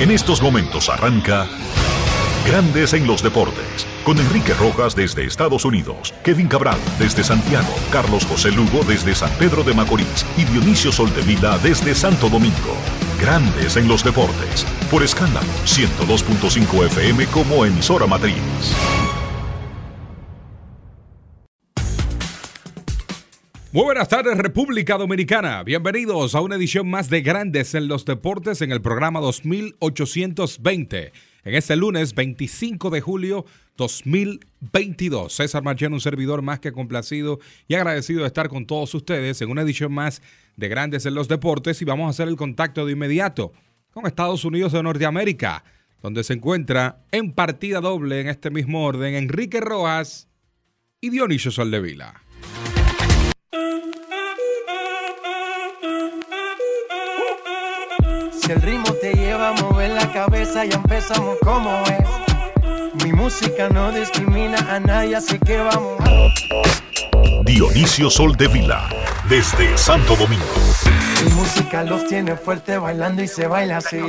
En estos momentos arranca Grandes en los Deportes, con Enrique Rojas desde Estados Unidos, Kevin Cabral desde Santiago, Carlos José Lugo desde San Pedro de Macorís y Dionisio Soldevila desde Santo Domingo. Grandes en los Deportes, por escándalo 102.5 FM como emisora matriz. Muy buenas tardes República Dominicana, bienvenidos a una edición más de Grandes en los Deportes en el programa 2820 en este lunes 25 de julio 2022. César Marchena, un servidor más que complacido y agradecido de estar con todos ustedes en una edición más de Grandes en los Deportes y vamos a hacer el contacto de inmediato con Estados Unidos de Norteamérica, donde se encuentra en partida doble en este mismo orden Enrique Rojas y Dionisio Soldevila. Si el ritmo te lleva a mover la cabeza, ya empezamos como es. Mi música no discrimina a nadie, así que vamos. Dionisio Sol de Vila, desde Santo Domingo. Mi música los tiene fuerte bailando y se baila así.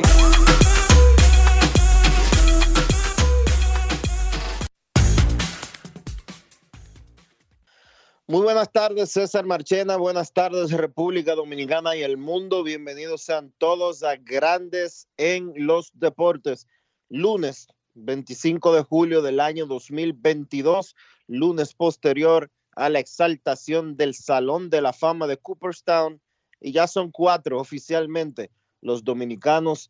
Muy buenas tardes, César Marchena. Buenas tardes, República Dominicana y el mundo. Bienvenidos sean todos a Grandes en los Deportes. Lunes 25 de julio del año 2022, lunes posterior a la exaltación del Salón de la Fama de Cooperstown. Y ya son cuatro oficialmente los dominicanos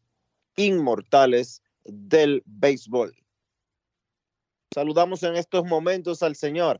inmortales del béisbol. Saludamos en estos momentos al señor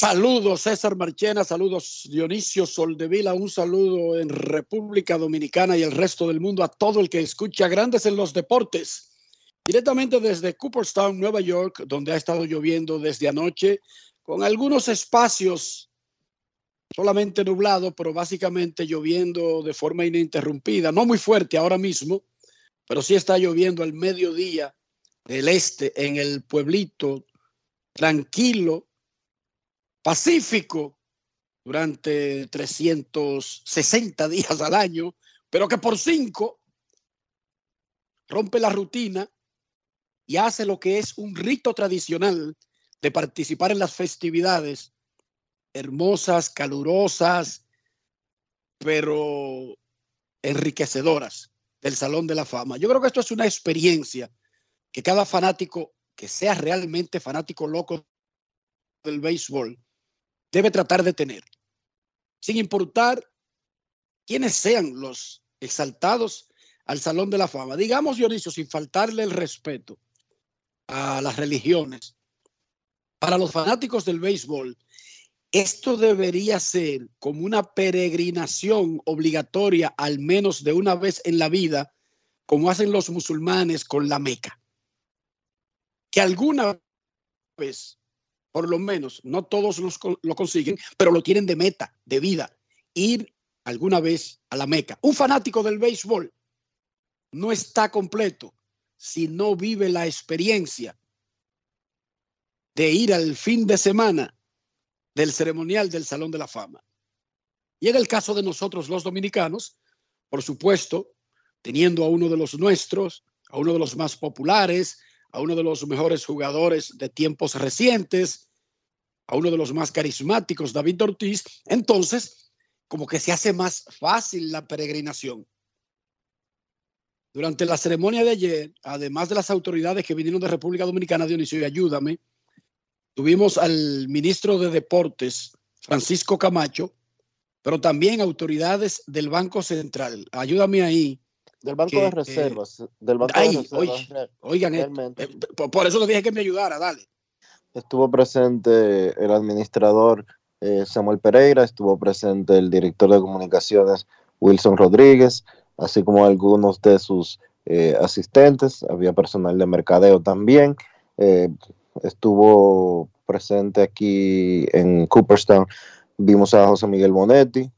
Saludos César Marchena, saludos Dionisio Soldevila, un saludo en República Dominicana y el resto del mundo a todo el que escucha Grandes en los Deportes. Directamente desde Cooperstown, Nueva York, donde ha estado lloviendo desde anoche, con algunos espacios solamente nublado, pero básicamente lloviendo de forma ininterrumpida, no muy fuerte ahora mismo, pero sí está lloviendo al mediodía del este en el pueblito, tranquilo, pacífico durante 360 días al año, pero que por cinco rompe la rutina y hace lo que es un rito tradicional de participar en las festividades hermosas, calurosas, pero enriquecedoras del Salón de la Fama. Yo creo que esto es una experiencia que cada fanático que sea realmente fanático loco del béisbol debe tratar de tener, sin importar quiénes sean los exaltados al Salón de la Fama. Digamos, Dionisio, sin faltarle el respeto a las religiones, para los fanáticos del béisbol, esto debería ser como una peregrinación obligatoria al menos de una vez en la vida, como hacen los musulmanes con la Meca. Que alguna vez por lo menos, no todos los, lo consiguen, pero lo tienen de meta, de vida, ir alguna vez a la Meca. Un fanático del béisbol no está completo si no vive la experiencia de ir al fin de semana del ceremonial del Salón de la Fama. Y en el caso de nosotros los dominicanos, por supuesto, teniendo a uno de los nuestros, a uno de los más populares, a uno de los mejores jugadores de tiempos recientes, a uno de los más carismáticos, David Ortiz, entonces como que se hace más fácil la peregrinación. Durante la ceremonia de ayer, además de las autoridades que vinieron de República Dominicana, Dionisio, y ayúdame, tuvimos al ministro de Deportes, Francisco Camacho, pero también autoridades del Banco Central. Ayúdame ahí. Del Banco que, de Reservas. eh, del Banco ay, de Reservas. oye, oigan, eh, eh, por, eso le dije que me ayudara, dale. Estuvo presente el administrador eh, Samuel Pereira, estuvo presente el director de comunicaciones Wilson Rodríguez, así como algunos de sus eh, asistentes. Había personal de mercadeo también. Estuvo presente aquí en Cooperstown vimos a José Miguel Bonetti,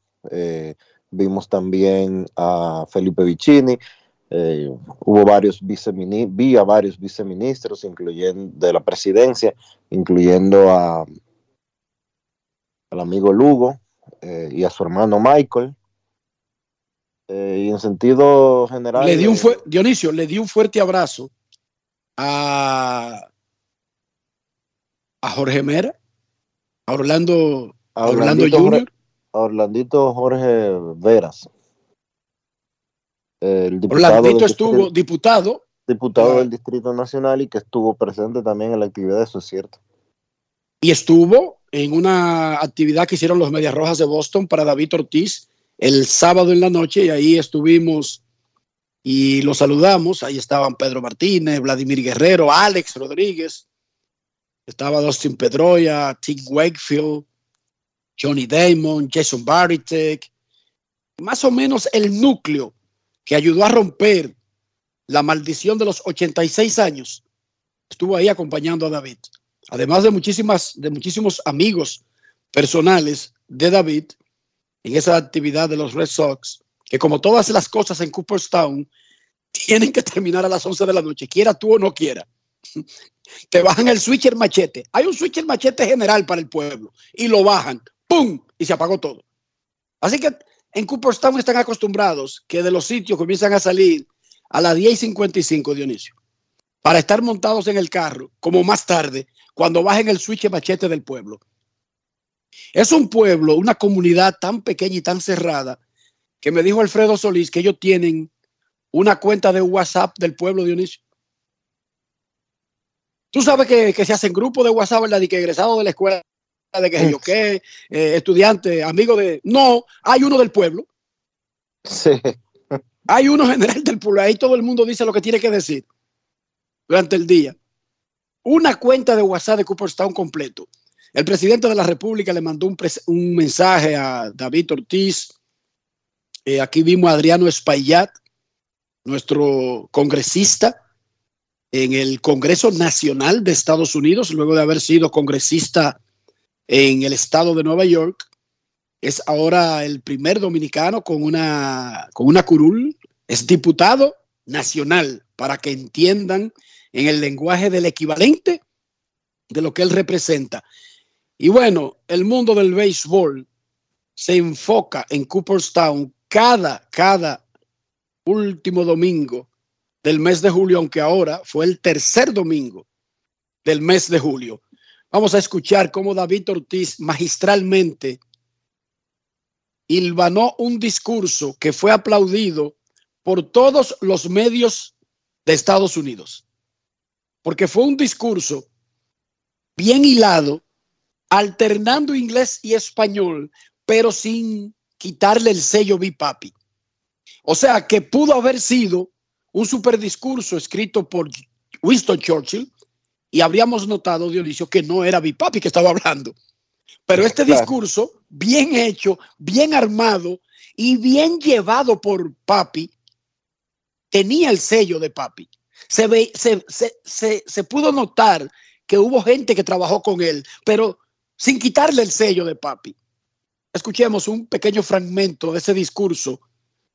vimos también a Felipe Vicini, eh, hubo varios viceministros, vi a varios viceministros, incluyendo de la presidencia, incluyendo a al amigo Lugo eh, y a su hermano Michael. Eh, y en sentido general. Le di un Dionisio, le di un fuerte abrazo a, a Jorge Mera, a Orlando, a Orlando Junior. Orlandito Jorge Veras. El diputado, Orlandito estuvo distrito, diputado diputado Ah. del Distrito Nacional y que estuvo presente también en la actividad, eso es cierto. y estuvo en una actividad que hicieron los Medias Rojas de Boston para David Ortiz el sábado en la noche y ahí estuvimos y lo saludamos. Ahí estaban Pedro Martínez, Vladimir Guerrero, Alex Rodríguez, estaba Dustin Pedroya, Tim Wakefield, Johnny Damon, Jason Baritek, más o menos el núcleo que ayudó a romper la maldición de los 86 años. Estuvo ahí acompañando a David además de muchísimas, de muchísimos amigos personales de David en esa actividad de los Red Sox, que como todas las cosas en Cooperstown, tienen que terminar a las 11 de la noche, quiera tú o no quiera. Te bajan el switcher machete. Hay un switcher machete general para el pueblo y lo bajan, ¡pum! Y se apagó todo. Así que en Cooperstown están acostumbrados que de los sitios comienzan a salir a las 10 y 55, Dionisio, para estar montados en el carro, como más tarde, cuando bajen el switch machete del pueblo. Es un pueblo, una comunidad tan pequeña y tan cerrada, que me dijo Alfredo Solís que ellos tienen una cuenta de WhatsApp del pueblo, Dionisio. Tú sabes que, que se hacen grupos de WhatsApp, ¿verdad? Y que egresados de la escuela, de que yo qué, eh, estudiante, amigo de... No, hay uno del pueblo. Sí, Hay uno general del pueblo. Ahí todo el mundo dice lo que tiene que decir durante el día. Una cuenta de WhatsApp de Cooperstown completo. El presidente de la República le mandó un, un mensaje a David Ortiz. Eh, aquí vimos a Adriano Espaillat, nuestro congresista en el Congreso Nacional de Estados Unidos, luego de haber sido congresista en el estado de Nueva York. Es ahora el primer dominicano con una, con una curul. Es diputado nacional, para que entiendan en el lenguaje del equivalente de lo que él representa. Y bueno, el mundo del béisbol se enfoca en Cooperstown cada, cada último domingo del mes de julio, aunque ahora fue el tercer domingo del mes de julio. Vamos a escuchar cómo David Ortiz magistralmente hilvanó un discurso que fue aplaudido por todos los medios de Estados Unidos, porque fue un discurso bien hilado, alternando inglés y español, pero sin quitarle el sello bipapi. O sea que pudo haber sido un super discurso escrito por Winston Churchill y habríamos notado, Dionisio, que no era bipapi que estaba hablando. Pero este Claro. discurso, bien hecho, bien armado y bien llevado por papi, tenía el sello de papi. Se, ve, se, se, se, se pudo notar que hubo gente que trabajó con él, pero sin quitarle el sello de papi. Escuchemos un pequeño fragmento de ese discurso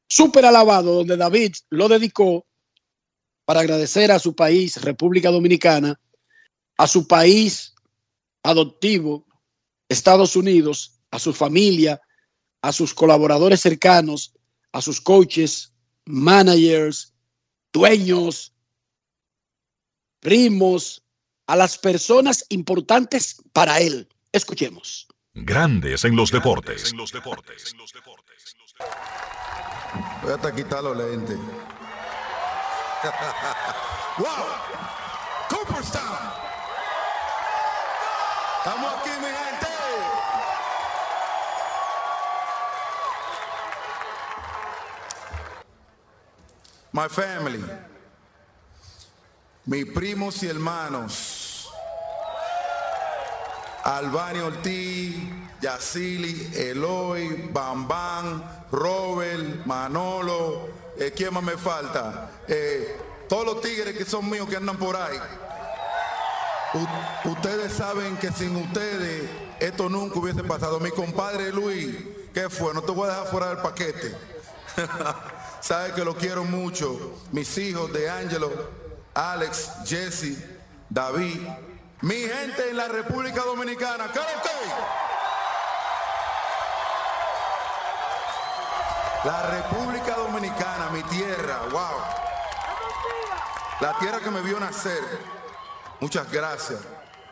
súper alabado donde David lo dedicó para agradecer a su país, República Dominicana, a su país adoptivo, Estados Unidos, a su familia, a sus colaboradores cercanos, a sus coaches, managers, dueños, primos, a las personas importantes para él. Escuchemos. Grandes en los deportes. Voy hasta quitar los lentes. ¡Wow! ¡Cooperstown! ¡Estamos aquí, mi gente! My family. Mis primos y hermanos. Albani Ortiz, Yacili, Eloy, Bambán, Robert, Manolo, eh, ¿quién más me falta? Eh, todos los tigres que son míos que andan por ahí. Ustedes saben que sin ustedes esto nunca hubiese pasado. Mi compadre Luis, ¿qué fue? No te voy a dejar fuera del paquete. Sabes que lo quiero mucho. Mis hijos de Angelo, Alex, Jesse, David. Mi gente en la República Dominicana. ¿Qué La República Dominicana, mi tierra, wow. La tierra que me vio nacer. Muchas gracias.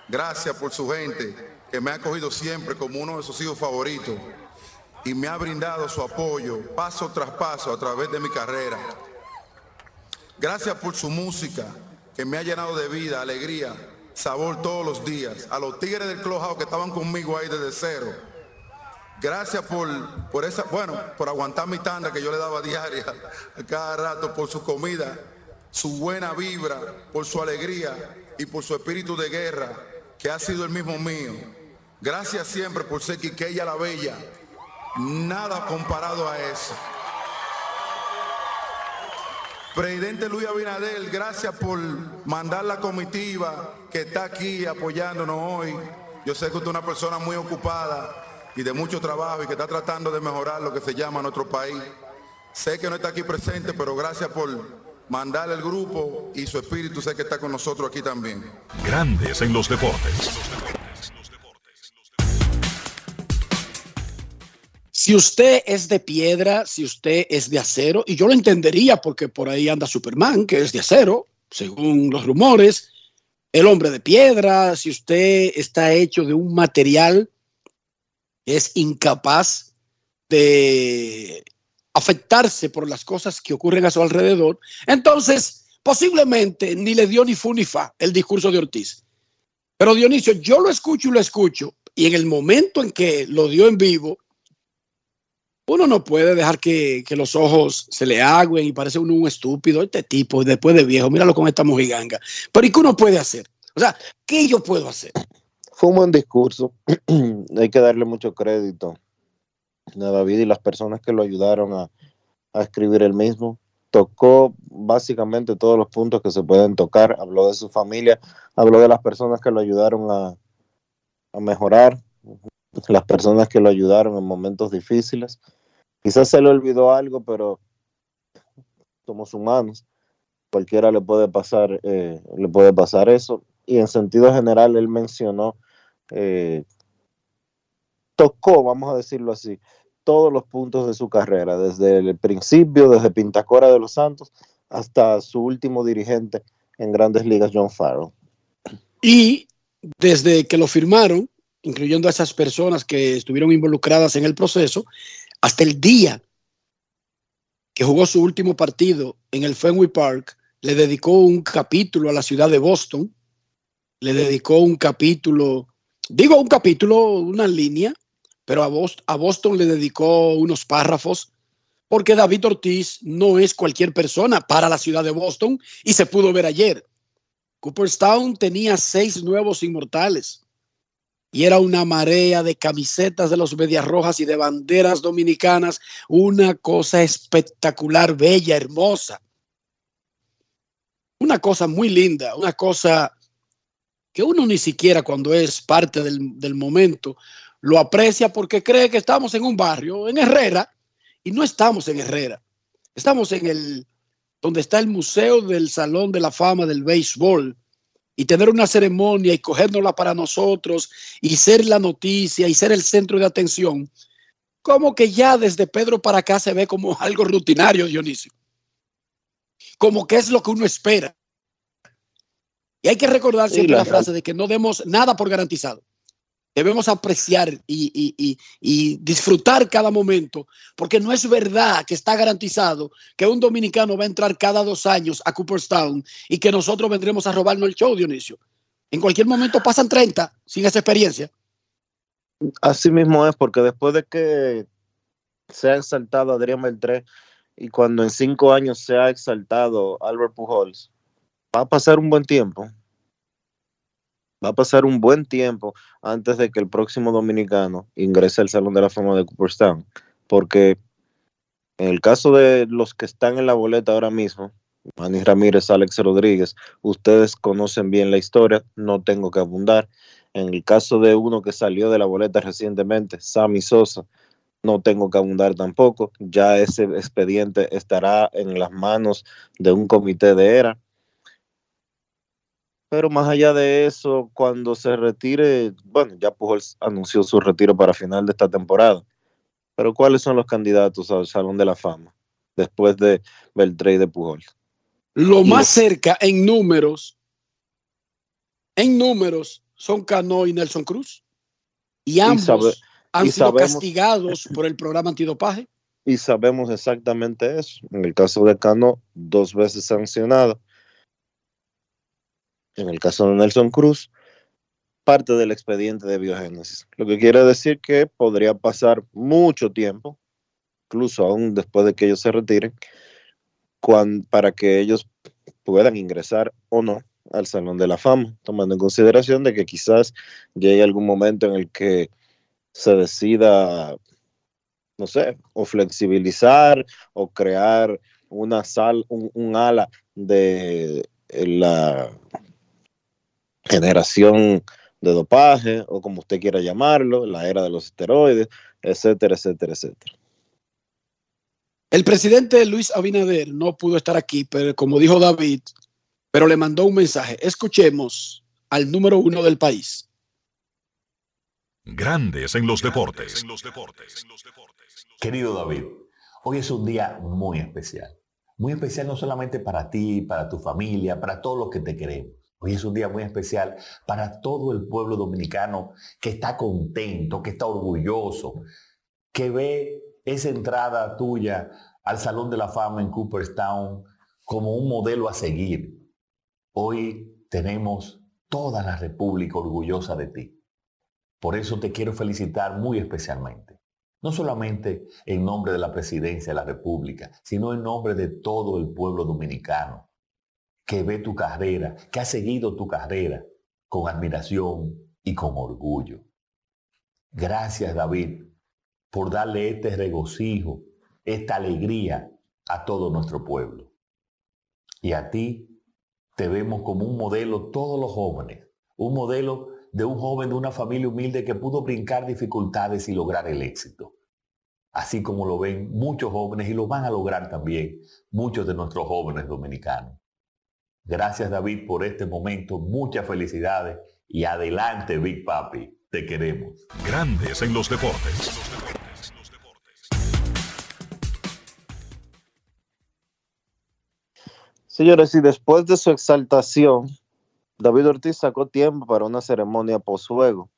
Gracias por su gente que me ha acogido siempre como uno de sus hijos favoritos y me ha brindado su apoyo paso tras paso a través de mi carrera. Gracias por su música que me ha llenado de vida, alegría, sabor todos los días. A los tigres del Clubhouse que estaban conmigo ahí desde cero. Gracias por, por esa, bueno, por aguantar mi tanda que yo le daba diaria a cada rato, por su comida, su buena vibra, por su alegría y por su espíritu de guerra, que ha sido el mismo mío. Gracias siempre por ser Quiqueya la Bella. Nada comparado a eso. Presidente Luis Abinadel, gracias por mandar la comitiva que está aquí apoyándonos hoy. Yo sé que usted es una persona muy ocupada y de mucho trabajo y que está tratando de mejorar lo que se llama nuestro país. Sé que no está aquí presente, pero gracias por mandar el grupo y su espíritu sé que está con nosotros aquí también. Grandes en los deportes. Si usted es de piedra, si usted es de acero, y yo lo entendería porque por ahí anda Superman, que es de acero, según los rumores, el hombre de piedra, si usted está hecho de un material que es incapaz de afectarse por las cosas que ocurren a su alrededor, entonces posiblemente ni le dio ni fu ni fa el discurso de Ortiz. Pero Dionisio, yo lo escucho y lo escucho, y en el momento en que lo dio en vivo, uno no puede dejar que, que, los ojos se le agüen y parece uno un estúpido, este tipo, después de viejo, míralo con esta mojiganga. Pero ¿y qué uno puede hacer? O sea, ¿qué yo puedo hacer? Fue un buen discurso, hay que darle mucho crédito David y las personas que lo ayudaron a, escribir el mismo. Tocó básicamente todos los puntos que se pueden tocar, habló de su familia, habló de las personas que lo ayudaron a, a mejorar, las personas que lo ayudaron en momentos difíciles. Quizás se le olvidó algo, pero somos humanos. Cualquiera le puede pasar, eh, le puede pasar eso. Y en sentido general, él mencionó, eh, tocó, vamos a decirlo así, todos los puntos de su carrera, desde el principio, desde Pintacora de los Santos hasta su último dirigente en grandes ligas, John Farrell. Y desde que lo firmaron, incluyendo a esas personas que estuvieron involucradas en el proceso, hasta el día que jugó su último partido en el Fenway Park, le dedicó un capítulo a la ciudad de Boston, le dedicó un capítulo, digo un capítulo, una línea, pero a Boston, le dedicó unos párrafos, porque David Ortiz no es cualquier persona para la ciudad de Boston y se pudo ver ayer. Cooperstown tenía seis nuevos inmortales y era una marea de camisetas de los Medias Rojas y de banderas dominicanas, una cosa espectacular, bella, hermosa. Una cosa muy linda, una cosa que uno ni siquiera cuando es parte del momento lo aprecia porque cree que estamos en un barrio, en Herrera, y no estamos en Herrera. Estamos en el, donde está el Museo del Salón de la Fama del Béisbol, y tener una ceremonia y cogérnosla para nosotros y ser la noticia y ser el centro de atención, como que ya desde Pedro para acá se ve como algo rutinario, Dionisio. Como que es lo que uno espera. Y hay que recordar siempre sí, la, la frase de que no demos nada por garantizado. Debemos apreciar y, y, y, y, disfrutar cada momento, porque no es verdad que está garantizado que un dominicano va a entrar cada dos años a Cooperstown y que nosotros vendremos a robarnos el show, Dionisio. En cualquier momento pasan 30 sin esa experiencia. Así mismo es, porque después de que se ha exaltado Adrián Beltré y cuando en cinco años se ha exaltado Albert Pujols, va a pasar un buen tiempo va a pasar un buen tiempo antes de que el próximo dominicano ingrese al Salón de la Fama de Cooperstown, porque en el caso de los que están en la boleta ahora mismo, Manny Ramírez, Alex Rodríguez, ustedes conocen bien la historia, no tengo que abundar. En el caso de uno que salió de la boleta recientemente, Sammy Sosa, no tengo que abundar tampoco. Ya ese expediente estará en las manos de un comité de ERA. Pero más allá de eso, cuando se retire, bueno, ya Pujols anunció su retiro para final de esta temporada. Pero ¿cuáles son los candidatos al Salón de la Fama después de Beltré de Pujols? Lo más cerca en números, en números, son Cano y Nelson Cruz. Y ambos han sido castigados por el programa antidopaje. Y sabemos exactamente eso. En el caso de Cano, dos veces sancionado. En el caso de Nelson Cruz, parte del expediente de biogénesis. Lo que quiere decir que podría pasar mucho tiempo, incluso aún después de que ellos se retiren, para que ellos puedan ingresar o no al Salón de la Fama, tomando en consideración de que quizás llegue algún momento en el que se decida, no sé, o flexibilizar o crear una sal, un, ala de la generación de dopaje o como usted quiera llamarlo, la era de los esteroides, etcétera, etcétera, etcétera. El presidente Luis Abinader no pudo estar aquí, pero como dijo David, pero le mandó un mensaje. Escuchemos al número uno del país. Grandes en los deportes. Querido David, hoy es un día muy especial. Muy especial no solamente para ti, para tu familia, para todos los que te queremos. Hoy es un día muy especial para todo el pueblo dominicano que está contento, que está orgulloso, que ve esa entrada tuya al Salón de la Fama en Cooperstown como un modelo a seguir. Hoy tenemos toda la República orgullosa de ti. Por eso te quiero felicitar muy especialmente. No solamente en nombre de la presidencia de la República, sino en nombre de todo el pueblo dominicano que ve tu carrera, que ha seguido tu carrera con admiración y con orgullo. Gracias David por darle este regocijo, esta alegría a todo nuestro pueblo. Y a ti te vemos como un modelo todos los jóvenes, un modelo de un joven de una familia humilde que pudo brincar dificultades y lograr el éxito. Así como lo ven muchos jóvenes y lo van a lograr también muchos de nuestros jóvenes dominicanos. Gracias David por este momento, muchas felicidades y adelante Big Papi, te queremos. Grandes en los deportes. Señores, y después de su exaltación, David Ortiz sacó tiempo para una ceremonia post-juego.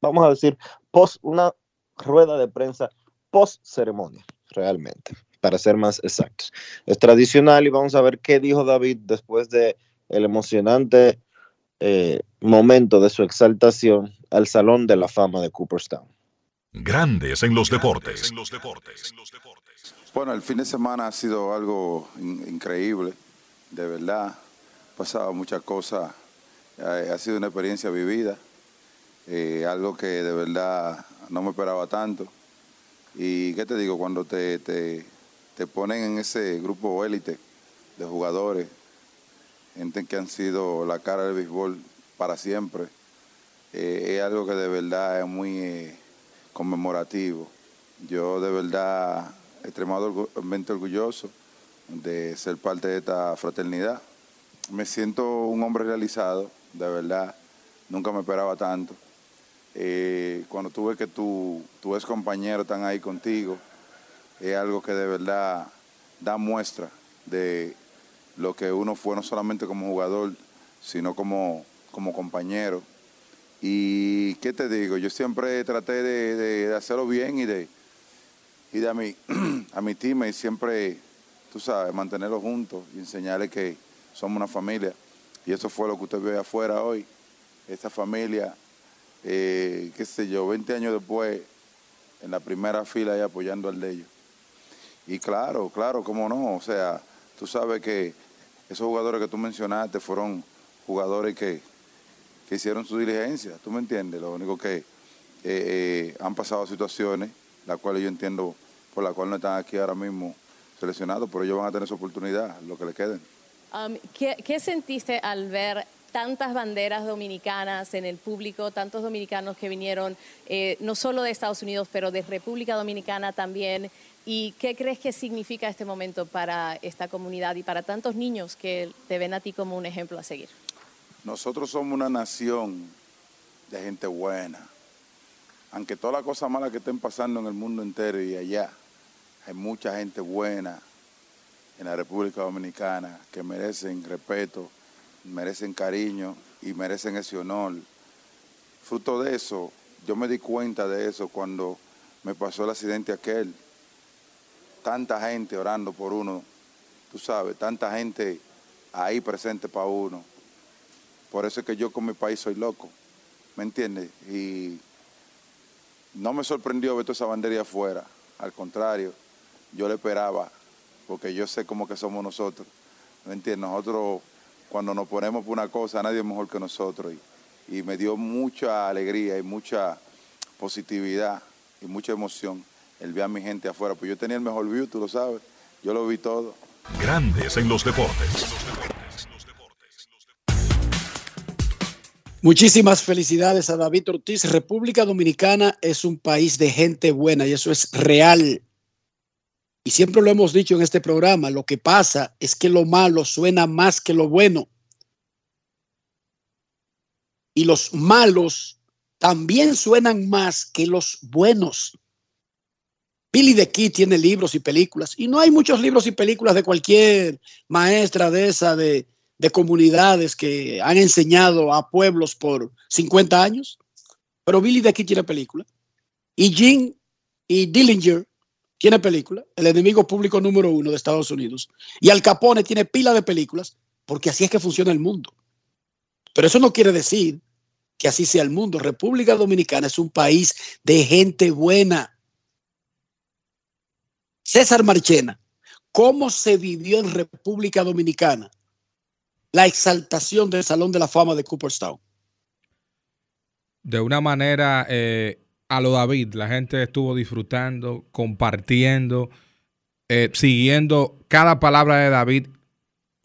Vamos a decir, post una rueda de prensa post-ceremonia, realmente, para ser más exactos. Es tradicional y vamos a ver qué dijo David después de el emocionante eh, momento de su exaltación al Salón de la Fama de Cooperstown. Grandes en los deportes. Bueno, el fin de semana ha sido algo increíble de verdad, pasado muchas cosas, ha sido una experiencia vivida, eh, algo que de verdad no me esperaba tanto. Y qué te digo, cuando te, te, ponen en ese grupo élite de jugadores, gente que han sido la cara del béisbol para siempre, eh, es algo que de verdad es muy conmemorativo. Yo de verdad extremadamente orgulloso de ser parte de esta fraternidad. Me siento un hombre realizado, de verdad, nunca me esperaba tanto. Eh, cuando tuve que tu, tu ex compañero están ahí contigo, es algo que de verdad da muestra de lo que uno fue no solamente como jugador, sino como, como compañero. Y qué te digo, yo siempre traté de, hacerlo bien y de, y de a mi, a mi team y siempre tú sabes, mantenerlos juntos y enseñarles que somos una familia. Y eso fue lo que usted ve afuera hoy. Esta familia, eh, qué sé yo, 20 años después, en la primera fila y apoyando al de ellos. Y claro, claro, cómo no. O sea, tú sabes que esos jugadores que tú mencionaste fueron jugadores que, hicieron su diligencia, ¿tú me entiendes? Lo único que eh, eh, han pasado situaciones, las cuales yo entiendo por las cuales no están aquí ahora mismo seleccionados, pero ellos van a tener su oportunidad, lo que le queden. Um, ¿qué, sentiste al ver tantas banderas dominicanas en el público, tantos dominicanos que vinieron eh, no solo de Estados Unidos, pero de República Dominicana también. ¿Y qué crees que significa este momento para esta comunidad y para tantos niños que te ven a ti como un ejemplo a seguir? Nosotros somos una nación de gente buena. Aunque todas las cosas malas que estén pasando en el mundo entero y allá, hay mucha gente buena en la República Dominicana que merecen respeto, merecen cariño y merecen ese honor. Fruto de eso, yo me di cuenta de eso cuando me pasó el accidente aquel tanta gente orando por uno, tú sabes, tanta gente ahí presente para uno. Por eso es que yo con mi país soy loco, ¿me entiendes? Y no me sorprendió ver toda esa bandería afuera, al contrario, yo le esperaba, porque yo sé cómo que somos nosotros, ¿me entiendes? Nosotros cuando nos ponemos por una cosa, nadie es mejor que nosotros. Y, y me dio mucha alegría y mucha positividad y mucha emoción el ver a mi gente afuera. Pues yo tenía el mejor view, tú lo sabes. Yo lo vi todo. Grandes en los deportes. Muchísimas felicidades a David Ortiz. República Dominicana es un país de gente buena y eso es real. Y siempre lo hemos dicho en este programa, lo que pasa es que lo malo suena más que lo bueno. Y los malos también suenan más que los buenos. Billy the Kid tiene libros y películas, y no hay muchos libros y películas de cualquier maestra de esa, de, de comunidades que han enseñado a pueblos por 50 años, pero Billy the Kid tiene película. Y Jim y Dillinger tiene película, el enemigo público número uno de Estados Unidos. Y Al Capone tiene pila de películas, porque así es que funciona el mundo. Pero eso no quiere decir que así sea el mundo. República Dominicana es un país de gente buena. César Marchena, ¿cómo se vivió en República Dominicana la exaltación del Salón de la Fama de Cooperstown? De una manera eh, a lo David, la gente estuvo disfrutando, compartiendo, eh, siguiendo cada palabra de David.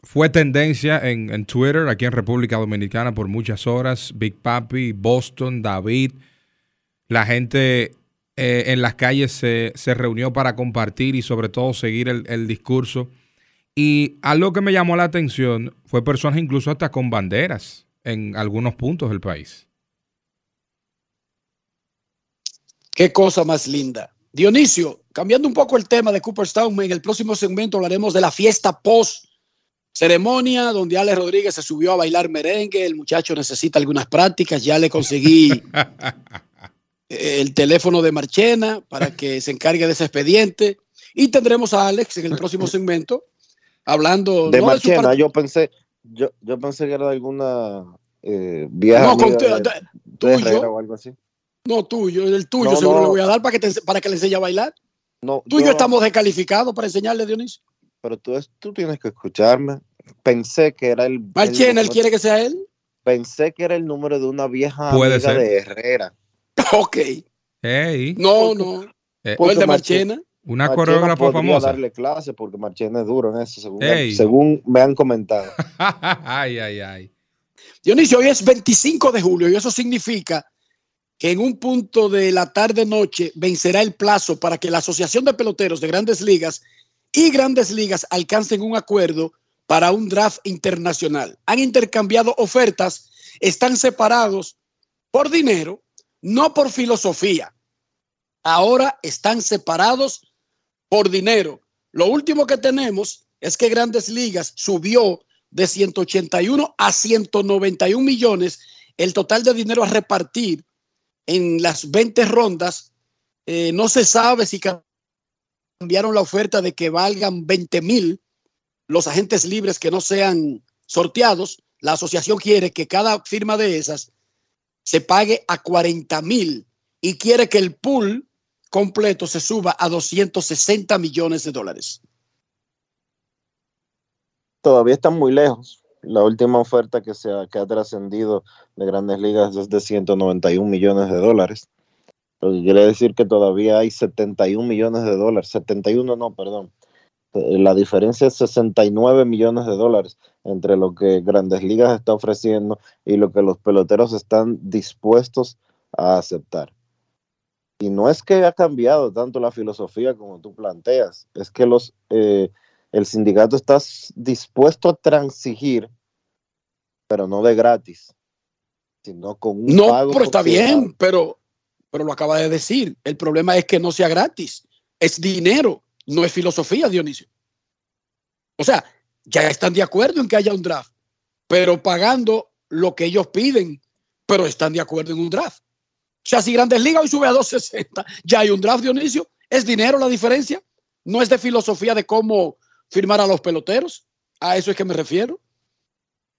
Fue tendencia en, en, Twitter aquí en República Dominicana por muchas horas. Big Papi, Boston, David. La gente eh, en las calles se, se, reunió para compartir y sobre todo seguir el, el, discurso. Y algo que me llamó la atención fue personas incluso hasta con banderas en algunos puntos del país. Qué cosa más linda. Dionisio, cambiando un poco el tema de Cooperstown, en el próximo segmento hablaremos de la fiesta post ceremonia donde Alex Rodríguez se subió a bailar merengue. El muchacho necesita algunas prácticas. Ya le conseguí el teléfono de Marchena para que se encargue de ese expediente. Y tendremos a Alex en el próximo segmento hablando de no Marchena. De yo pensé, yo, yo pensé que era de alguna eh, vieja no, con, de, de, tuyo, o algo así. No, tuyo, el tuyo, no, seguro no. le voy a dar para que, te, para que le enseñe a bailar. No, tú y yo estamos descalificados para enseñarle, Dionisio. Pero tú, tú tienes que escucharme. Pensé que era el. Marchena, ¿él quiere que sea él? Pensé que era el número de una vieja Puede amiga ser. de Herrera. Ok. Hey, No, no. eh, ¿O el de Marchena- Marchena? una Marchena coreógrafa famosa. darle clase porque Marchena es duro en eso, según me han comentado. ay, ay, ay. Dionisio, hoy es 25 de julio y eso significa que en un punto de la tarde-noche vencerá el plazo para que la Asociación de Peloteros de Grandes Ligas y Grandes Ligas alcancen un acuerdo para un draft internacional. Han intercambiado ofertas, están separados por dinero, no por filosofía. Ahora están separados por dinero. Lo último que tenemos es que Grandes Ligas subió de 181 a 191 millones el total de dinero a repartir en las 20 rondas. Eh, no se sabe si cambiaron la oferta de que valgan 20 mil los agentes libres que no sean sorteados. La asociación quiere que cada firma de esas se pague a 40 mil y quiere que el pool completo se suba a 260 millones de dólares. Todavía están muy lejos. La última oferta que, se ha, que ha trascendido de grandes ligas es de 191 millones de dólares. Lo que quiere decir que todavía hay 71 millones de dólares. 71 no, perdón. Eh, La diferencia es 69 millones de dólares entre lo que Grandes Ligas está ofreciendo y lo que los peloteros están dispuestos a aceptar. Y no es que ha cambiado tanto la filosofía como tú planteas, es que los, eh, el sindicato está dispuesto a transigir, pero no de gratis, sino con un No, pago pero está bien, pero, pero lo acaba de decir. El problema es que no sea gratis. Es dinero, no es filosofía, Dionisio. O sea, ya están de acuerdo en que haya un draft, pero pagando lo que ellos piden, pero están de acuerdo en un draft. O sea, si Grandes Ligas hoy sube a 260, ya hay un draft, Dionisio. ¿Es dinero la diferencia? No es de filosofía de cómo firmar a los peloteros. A eso es que me refiero.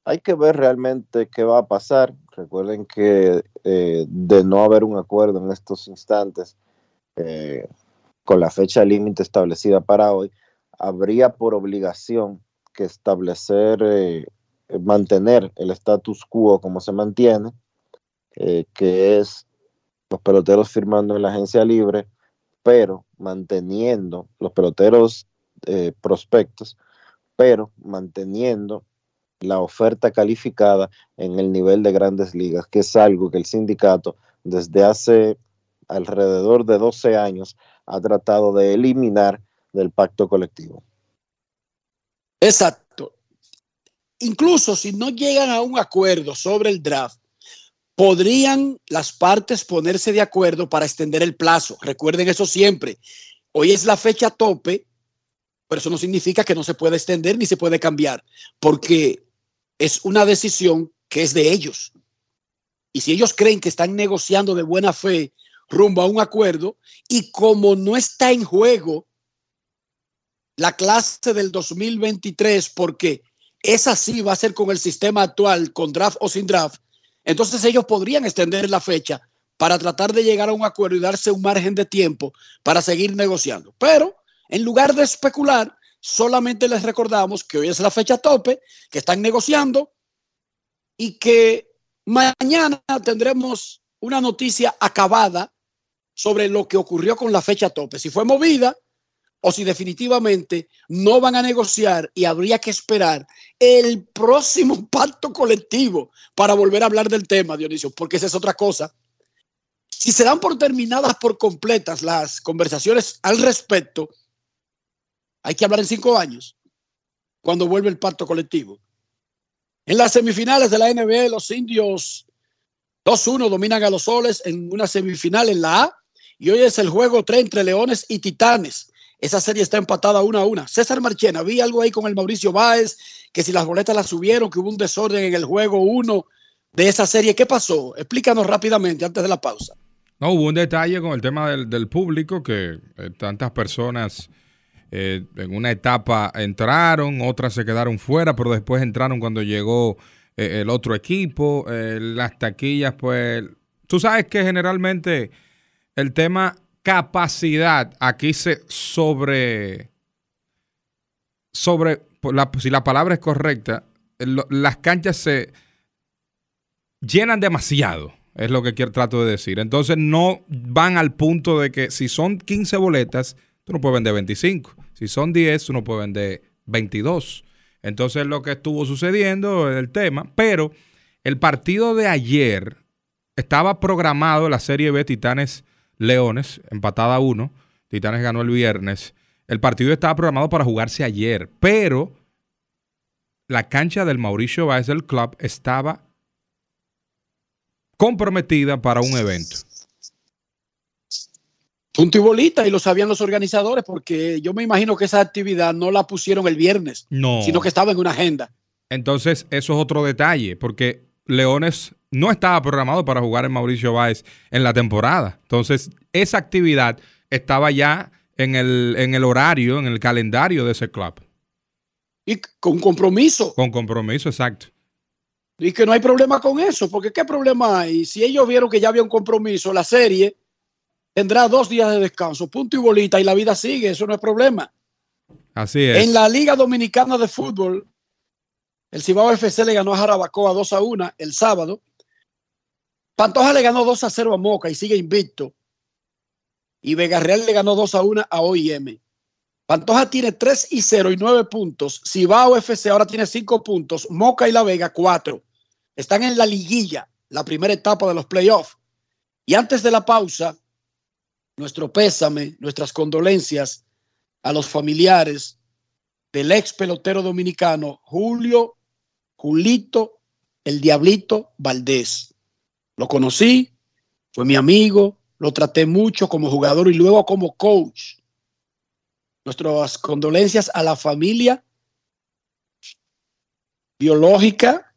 Hay que ver realmente qué va a pasar. Recuerden que eh, de no haber un acuerdo en estos instantes, eh, con la fecha límite establecida para hoy, habría por obligación que establecer, eh, mantener el status quo como se mantiene, eh, que es los peloteros firmando en la agencia libre, pero manteniendo los peloteros eh, prospectos, pero manteniendo la oferta calificada en el nivel de grandes ligas, que es algo que el sindicato desde hace alrededor de 12 años ha tratado de eliminar del pacto colectivo. Exacto. Incluso si no llegan a un acuerdo sobre el draft, podrían las partes ponerse de acuerdo para extender el plazo. Recuerden eso siempre. Hoy es la fecha tope, pero eso no significa que no se pueda extender ni se puede cambiar, porque es una decisión que es de ellos. Y si ellos creen que están negociando de buena fe rumbo a un acuerdo, y como no está en juego la clase del 2023, porque esa sí va a ser con el sistema actual, con draft o sin draft, entonces ellos podrían extender la fecha para tratar de llegar a un acuerdo y darse un margen de tiempo para seguir negociando. Pero en lugar de especular, solamente les recordamos que hoy es la fecha tope, que están negociando y que mañana tendremos una noticia acabada sobre lo que ocurrió con la fecha tope, si fue movida o si definitivamente no van a negociar y habría que esperar el próximo pacto colectivo para volver a hablar del tema, Dionisio, porque esa es otra cosa. Si se dan por terminadas por completas las conversaciones al respecto, hay que hablar en cinco años, cuando vuelve el pacto colectivo. En las semifinales de la NBA, los indios 2-1 dominan a los soles en una semifinal en la A y hoy es el juego 3 entre Leones y Titanes. Esa serie está empatada una a una. César Marchena, vi algo ahí con el Mauricio Báez, que si las boletas las subieron, que hubo un desorden en el juego 1 de esa serie. ¿Qué pasó? Explícanos rápidamente antes de la pausa. No, hubo un detalle con el tema del, del público, que eh, tantas personas eh, en una etapa entraron, otras se quedaron fuera, pero después entraron cuando llegó eh, el otro equipo. Las taquillas, pues, tú sabes que generalmente el tema capacidad aquí se sobre, sobre, si la palabra es correcta, las canchas se llenan demasiado, es lo que quiero, trato de decir. Entonces no van al punto de que si son 15 boletas, tú no puedes vender 25. Si son 10, tú no puedes vender 22. Entonces lo que estuvo sucediendo es el tema, pero el partido de ayer estaba programado la Serie B Titanes Leones, empatada a uno. Titanes ganó el viernes. El partido estaba programado para jugarse ayer, pero la cancha del Mauricio Báez del club estaba comprometida para un evento. Punto y bolita, y lo sabían los organizadores, porque yo me imagino que esa actividad no la pusieron el viernes, No. sino que estaba en una agenda. Entonces, eso es otro detalle, porque Leones no estaba programado para jugar en Mauricio Báez en la temporada. Entonces, esa actividad estaba ya en el, en el horario, en el calendario de ese club. Y con compromiso. Con compromiso, exacto. Y que no hay problema con eso, porque ¿qué problema hay? Si ellos vieron que ya había un compromiso, la serie tendrá dos días de descanso, punto y bolita, y la vida sigue, eso no es problema. Así es. En la Liga Dominicana de Fútbol, el Cibao FC le ganó a Jarabacoa 2 a 1 el sábado. Pantoja le ganó 2 a 0 a Moca y sigue invicto. Y Vega Real le ganó 2 a 1 a OIM. Pantoja tiene 3 y 0 y 9 puntos. Cibao FC ahora tiene 5 puntos. Moca y La Vega 4. Están en la liguilla, la primera etapa de los playoffs. Y antes de la pausa, nuestro pésame, nuestras condolencias a los familiares del ex pelotero dominicano Julio Julito el Diablito Valdés. Lo conocí, fue mi amigo, lo traté mucho como jugador y luego como coach. Nuestras condolencias a la familia biológica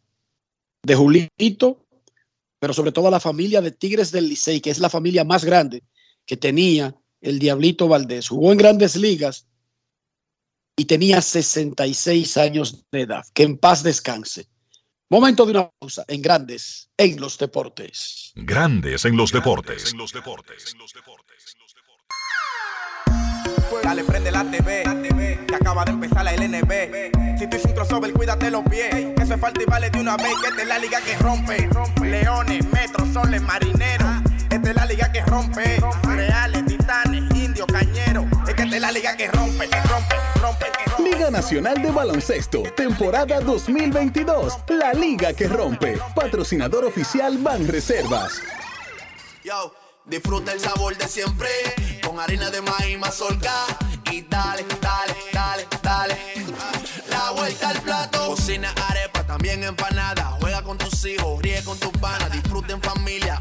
de Julito, pero sobre todo a la familia de Tigres del Licey, que es la familia más grande que tenía el Diablito Valdés. Jugó en grandes ligas y tenía 66 años de edad. Que en paz descanse. Momento de una pausa en Grandes en los Deportes. Grandes en los deportes. En los deportes. Dale, prende la TV, que acaba de empezar la LNB. Si tú hiciste un crossover, cuídate los pies. Que eso es falta y vale de una vez. Que esta es la liga que rompe. Leones, metros, soles, marineros. Esta es la liga que rompe. Reales, titanes, indios, cañeros. Es que esta es la liga que rompe, que rompe, rompe, que rompe. Liga Nacional de Baloncesto, temporada 2022. La liga que rompe. Patrocinador oficial Ban Reservas. Yo, disfruta el sabor de siempre. Con harina de maíz mazorca. Y dale, dale, dale, dale. La vuelta al plato. Cocina arepa, también empanada. Juega con tus hijos, ríe con tus panas. Disfruta en familia,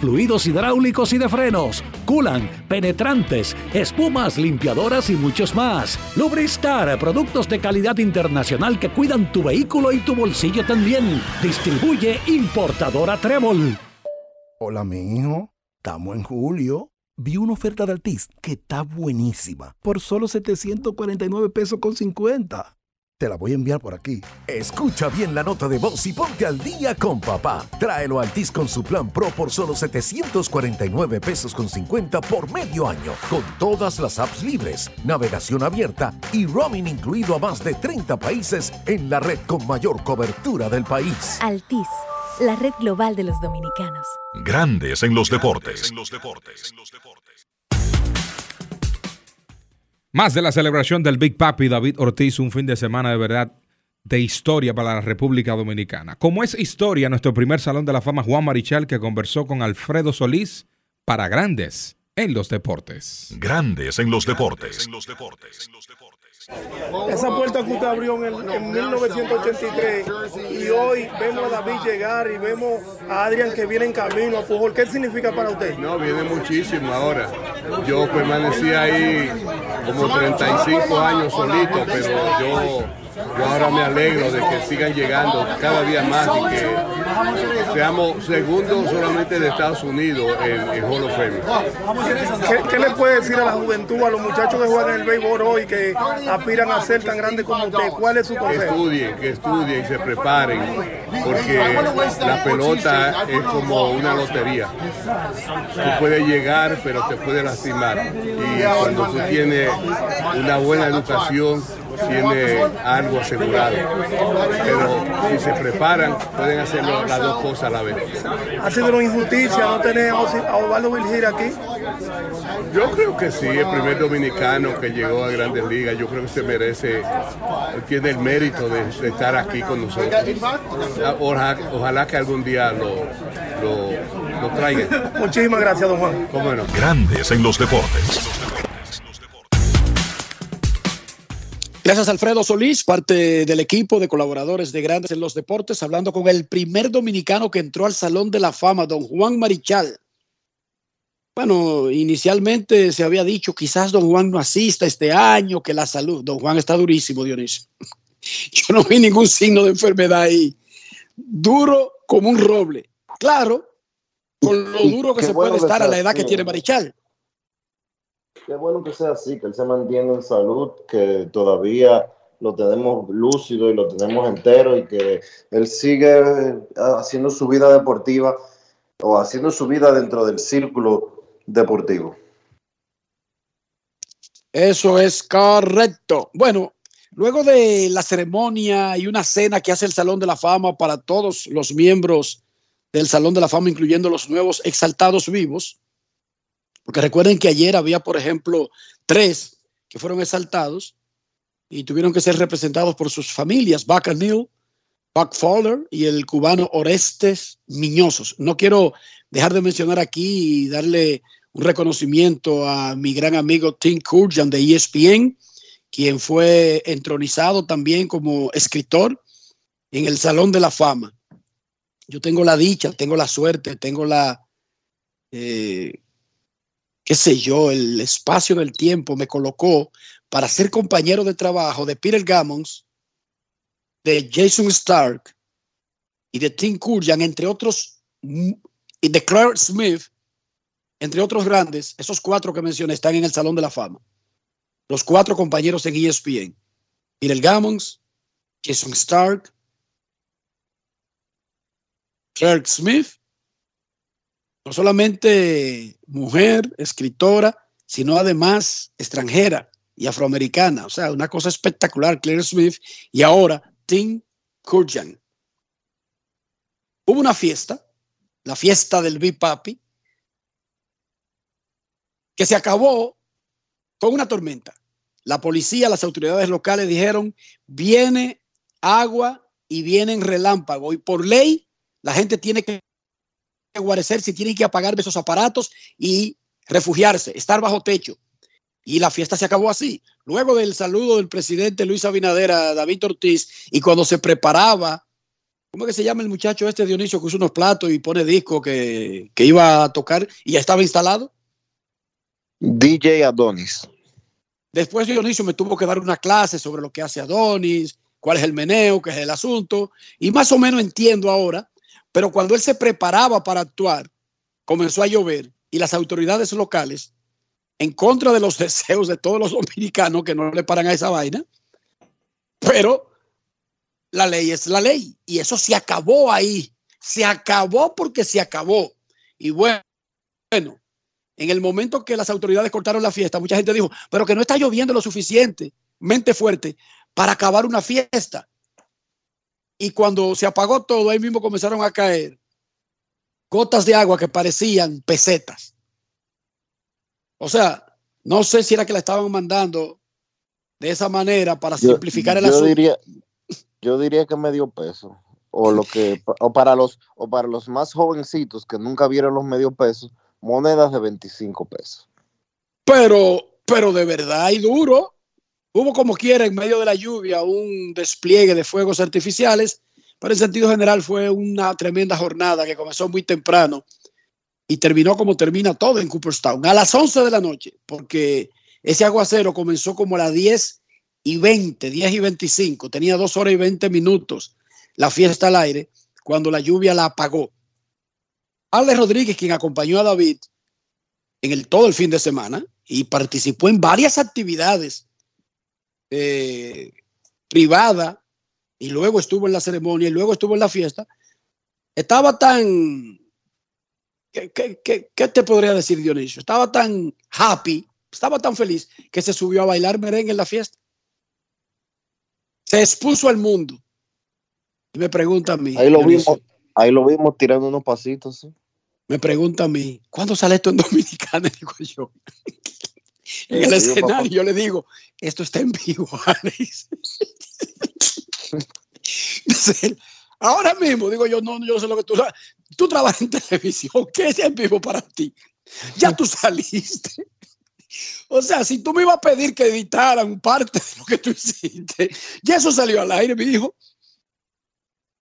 fluidos hidráulicos y de frenos, culan, penetrantes, espumas, limpiadoras y muchos más. Lubristar, productos de calidad internacional que cuidan tu vehículo y tu bolsillo también. Distribuye importadora Trébol. Hola, mi hijo. Estamos en julio. Vi una oferta de Altis que está buenísima. Por solo 749 pesos con 50. Te la voy a enviar por aquí. Escucha bien la nota de voz y ponte al día con papá. Tráelo a Altis con su plan Pro por solo 749 pesos con 50 por medio año. Con todas las apps libres, navegación abierta y roaming incluido a más de 30 países en la red con mayor cobertura del país. Altis, la red global de los dominicanos. Grandes en los deportes. Más de la celebración del Big Papi David Ortiz, un fin de semana de verdad de historia para la República Dominicana. Como es historia, nuestro primer Salón de la Fama Juan Marichal que conversó con Alfredo Solís para Grandes en los Deportes. Grandes en los deportes. Esa puerta que usted abrió en, el- en 1983 y hoy vemos a David llegar y vemos a Adrián que viene en camino a Pujol. ¿Qué significa para usted? No, viene muchísimo ahora. Yo permanecí ahí como 35 años solito, pero yo, yo ahora me alegro de que sigan llegando cada día más y que seamos segundos solamente de Estados Unidos en, en Hall of Fame. ¿Qué, qué le puede decir a la juventud, a los muchachos que juegan en el béisbol hoy que aspiran a ser tan grandes como usted? ¿Cuál es su Que consejo? estudien, que estudien, se preparen, porque la pelota es como una lotería. Tú puedes llegar, pero te puedes lastimar. Y cuando tú tienes una buena educación, tienes algo asegurado. Pero si se preparan, pueden hacer las dos cosas a la vez. ¿Ha sido una injusticia no tener a Osvaldo Virgil aquí? Yo creo que sí, el primer dominicano que llegó a Grandes Ligas, yo creo que se merece, tiene el mérito de, de estar aquí con nosotros. Ojalá, ojalá que algún día lo, lo, lo traigan. Muchísimas gracias, don Juan. ¿Cómo no? Grandes en los deportes. Gracias Alfredo Solís, parte del equipo de colaboradores de Grandes en los Deportes, hablando con el primer dominicano que entró al Salón de la Fama, don Juan Marichal. Bueno, inicialmente se había dicho quizás don Juan no asista este año, que la salud. Don Juan está durísimo, Dionisio. Yo no vi ningún signo de enfermedad ahí. Duro como un roble. Claro, con lo duro que Qué se bueno puede estar a la edad que tiene. Marichal. Qué bueno que sea así, que él se mantiene en salud, que todavía lo tenemos lúcido y lo tenemos entero y que él sigue eh, haciendo su vida deportiva o haciendo su vida dentro del círculo deportivo. Eso es correcto. Bueno, luego de la ceremonia y una cena que hace el Salón de la Fama para todos los miembros del Salón de la Fama, incluyendo los nuevos exaltados vivos, porque recuerden que ayer había, por ejemplo, tres que fueron exaltados y tuvieron que ser representados por sus familias, Buck Neal, Buck Fowler y el cubano Orestes Miñosos. No quiero dejar de mencionar aquí y darle un reconocimiento a mi gran amigo Tim Kurjan de ESPN, quien fue entronizado también como escritor en el Salón de la Fama. Yo tengo la dicha, tengo la suerte, tengo la, eh, qué sé yo, el espacio del tiempo me colocó para ser compañero de trabajo de Peter Gammons, de Jason Stark y de Tim Kurjan, entre otros, mm, y de Clark Smith, entre otros grandes, esos cuatro que mencioné están en el Salón de la Fama. Los cuatro compañeros en ESPN. Peter Gammons, Jason Stark, Clark Smith, no solamente mujer, escritora, sino además extranjera y afroamericana. O sea, una cosa espectacular, Claire Smith y ahora Tim Kurjan. Hubo una fiesta, la fiesta del Big Papi, que se acabó con una tormenta. La policía, las autoridades locales dijeron, viene agua y vienen relámpagos. Y por ley, la gente tiene que guarecerse, tiene que apagar esos aparatos y refugiarse, estar bajo techo. Y la fiesta se acabó así. Luego del saludo del presidente Luis Abinader a David Ortiz y cuando se preparaba, ¿cómo es que se llama el muchacho este Dionisio que usa unos platos y pone disco que, que iba a tocar y ya estaba instalado? DJ Adonis. Después Dionisio me tuvo que dar una clase sobre lo que hace Adonis, cuál es el meneo, qué es el asunto, y más o menos entiendo ahora, pero cuando él se preparaba para actuar, comenzó a llover y las autoridades locales, en contra de los deseos de todos los dominicanos que no le paran a esa vaina, pero la ley es la ley y eso se acabó ahí, se acabó porque se acabó. Y bueno, bueno, en el momento que las autoridades cortaron la fiesta, mucha gente dijo, pero que no está lloviendo lo suficiente, mente fuerte, para acabar una fiesta. Y cuando se apagó todo, ahí mismo comenzaron a caer gotas de agua que parecían pesetas. O sea, no sé si era que la estaban mandando de esa manera para Yo, simplificar el yo asunto. diría, yo diría que medio peso. O lo que, o para los, o para los más jovencitos que nunca vieron los medio pesos, monedas de 25 pesos. Pero, pero de verdad y duro. Hubo como quiera en medio de la lluvia un despliegue de fuegos artificiales, pero en sentido general fue una tremenda jornada que comenzó muy temprano y terminó como termina todo en Cooperstown, a las 11 de la noche, porque ese aguacero comenzó como a las 10 y 20, 10 y 25, tenía dos horas y 20 minutos la fiesta al aire cuando la lluvia la apagó. Alex Rodríguez, quien acompañó a David en todo el fin de semana y participó en varias actividades eh, privadas y luego estuvo en la ceremonia y luego estuvo en la fiesta, estaba tan, ¿qué, qué, qué, qué te podría decir Dionisio? Estaba tan happy, estaba tan feliz que se subió a bailar merengue en la fiesta. Se expuso al mundo. Y me pregunta a mí. Ahí lo Dionisio, vimos, ahí lo vimos tirando unos pasitos. ¿sí? me pregunta a mí, ¿cuándo sale esto en Dominicana? Digo yo. en el escenario, yo le digo, esto está en vivo, Alex. Él, ahora mismo, digo yo, no, yo sé lo que tú sabes. Tú trabajas en televisión, ¿qué es en vivo para ti? Ya tú saliste. O sea, si tú me ibas a pedir que editaran parte de lo que tú hiciste, ya eso salió al aire, mi hijo.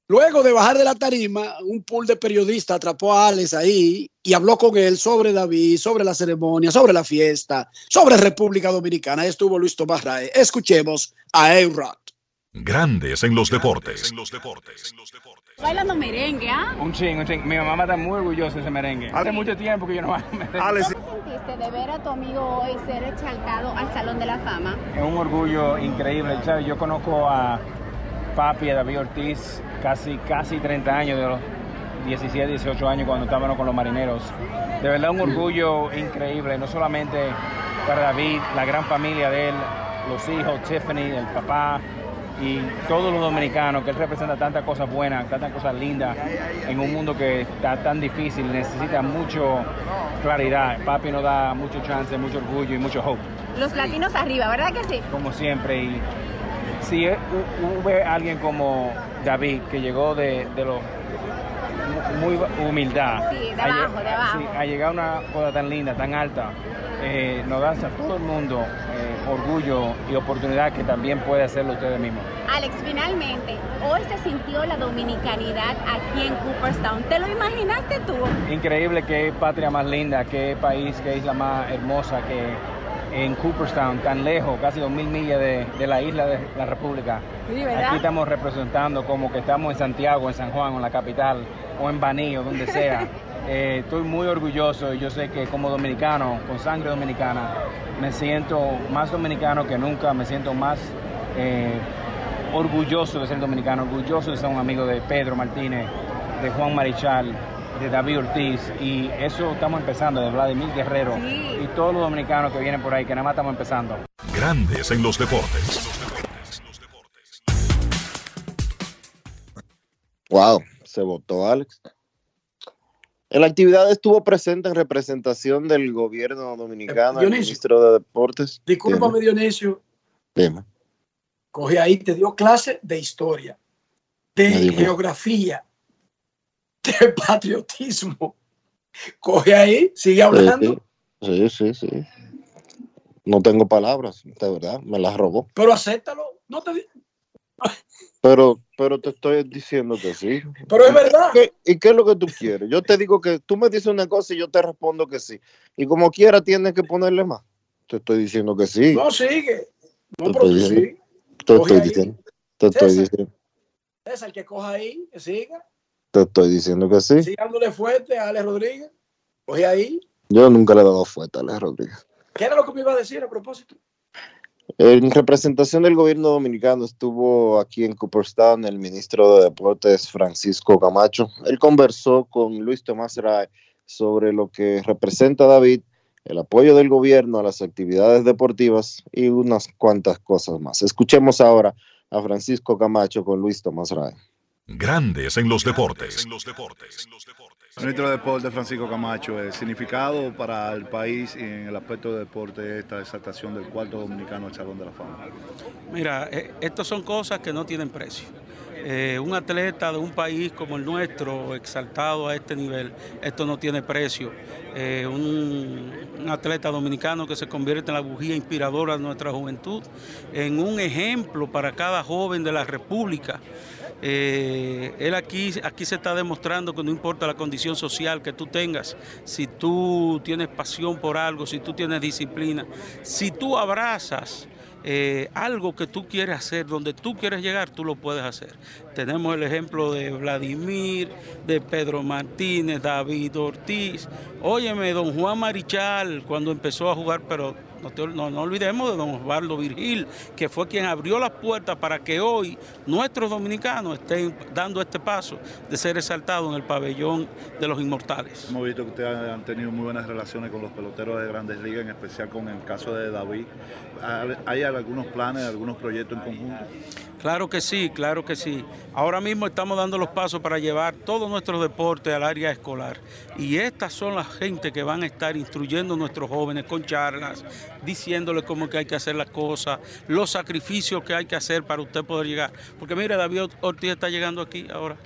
Luego de bajar de la tarima, un pool de periodistas atrapó a Alex ahí y habló con él sobre David, sobre la ceremonia, sobre la fiesta, sobre República Dominicana. Ahí estuvo Luis Tomás Rae. Escuchemos a A-Rod. Grandes en los deportes. Bailando merengue, ¿ah? Un ching, un ching. Mi mamá está muy orgullosa de ese merengue. Hace mucho tiempo que yo no bailo merengue. ¿Cómo sentiste de ver a tu amigo hoy ser exaltado al Salón de la Fama? Es un orgullo increíble. ¿sabes? Yo conozco a papi, a David Ortiz, casi, casi 30 años, de los 17, 18 años cuando estábamos con los marineros. De verdad un orgullo increíble, no solamente para David, la gran familia de él, los hijos, Tiffany, el papá y todos los dominicanos, que él representa tantas cosas buenas, tantas cosas lindas en un mundo que está tan difícil, necesita mucho claridad. Papi nos da mucho chance, mucho orgullo y mucho hope, Los latinos arriba, ¿verdad que sí? como siempre. Y si hubo alguien como David, que llegó de, de lo muy humildad, Sí, de a lle- abajo, de abajo. sí, a llegar a una cosa tan linda, tan alta, eh, nos da a todo el mundo eh, orgullo y oportunidad que también puede hacerlo ustedes mismos. Alex, finalmente, hoy se sintió la dominicanidad aquí en Cooperstown. ¿Te lo imaginaste tú? Increíble qué patria más linda, qué país, qué isla más hermosa que en Cooperstown, tan lejos, casi dos mil millas de, de la isla de la República. Aquí estamos representando como que estamos en Santiago, en San Juan, en la capital, o en Baní, o donde sea. Eh, estoy muy orgulloso y yo sé que como dominicano, con sangre dominicana, me siento más dominicano que nunca, me siento más eh, orgulloso de ser dominicano, orgulloso de ser un amigo de Pedro Martínez, de Juan Marichal, de David Ortiz y eso estamos empezando, de Vladimir Guerrero y todos los dominicanos que vienen por ahí, que nada más estamos empezando. Grandes en los deportes. Wow, se votó Alex. En la actividad estuvo presente en representación del gobierno dominicano, el ministro de Deportes. Discúlpame, Dionisio. Dime. Coge ahí, te dio clase de historia, de geografía, de patriotismo. Coge ahí, sigue hablando, Sí, sí, sí, sí. No tengo palabras, de verdad, me las robó. pero acéptalo. No te, Pero, pero te estoy diciendo que sí. pero es verdad. ¿Qué- ¿Y qué es lo que tú quieres? Yo te digo que tú me dices una cosa y yo te respondo que sí. Y como quiera tienes que ponerle más. Te estoy diciendo que sí. No sigue. No, Te pero sigue. te estoy diciendo, te estoy César. diciendo, Es el que coja ahí, que siga. Te estoy diciendo que sí. Sigue dándole fuerte a Alex Rodríguez. Coge ahí. Yo nunca le he dado fuerte a Alex Rodríguez. ¿Qué era lo que me iba a decir a propósito? En representación del gobierno dominicano estuvo aquí en Cooperstown el ministro de Deportes Francisco Camacho. Él conversó con Luis Tomás Rae sobre lo que representa David, el apoyo del gobierno a las actividades deportivas y unas cuantas cosas más. Escuchemos ahora a Francisco Camacho con Luis Tomás Rae. Grandes en los deportes. Ministro de Deporte Francisco Camacho, el significado para el país y en el aspecto de deporte esta exaltación del cuarto dominicano al Salón de la Fama. Mira, eh, estas son cosas que no tienen precio. Eh, un atleta de un país como el nuestro, exaltado a este nivel, esto no tiene precio. Eh, un, un atleta dominicano que se convierte en la bujía inspiradora de nuestra juventud, en un ejemplo para cada joven de la República. Eh, él aquí, aquí se está demostrando que no importa la condición social que tú tengas, si tú tienes pasión por algo, si tú tienes disciplina, si tú abrazas eh, algo que tú quieres hacer, donde tú quieres llegar, tú lo puedes hacer. Tenemos el ejemplo de Vladimir, de Pedro Martínez, David Ortiz. Óyeme, don Juan Marichal, cuando empezó a jugar, pero no, no- no olvidemos de don Osvaldo Virgil, que fue quien abrió las puertas para que hoy nuestros dominicanos estén dando este paso de ser exaltados en el pabellón de los inmortales. Hemos visto que ustedes han tenido muy buenas relaciones con los peloteros de grandes ligas, en especial con el caso de David. ¿Hay algunos planes, algunos proyectos en conjunto? Claro que sí, claro que sí. Ahora mismo estamos dando los pasos para llevar todos nuestros deportes al área escolar. Y estas son las gente que van a estar instruyendo a nuestros jóvenes con charlas, diciéndoles cómo que hay que hacer las cosas, los sacrificios que hay que hacer para usted poder llegar. Porque mire, David Ortiz está llegando aquí ahora.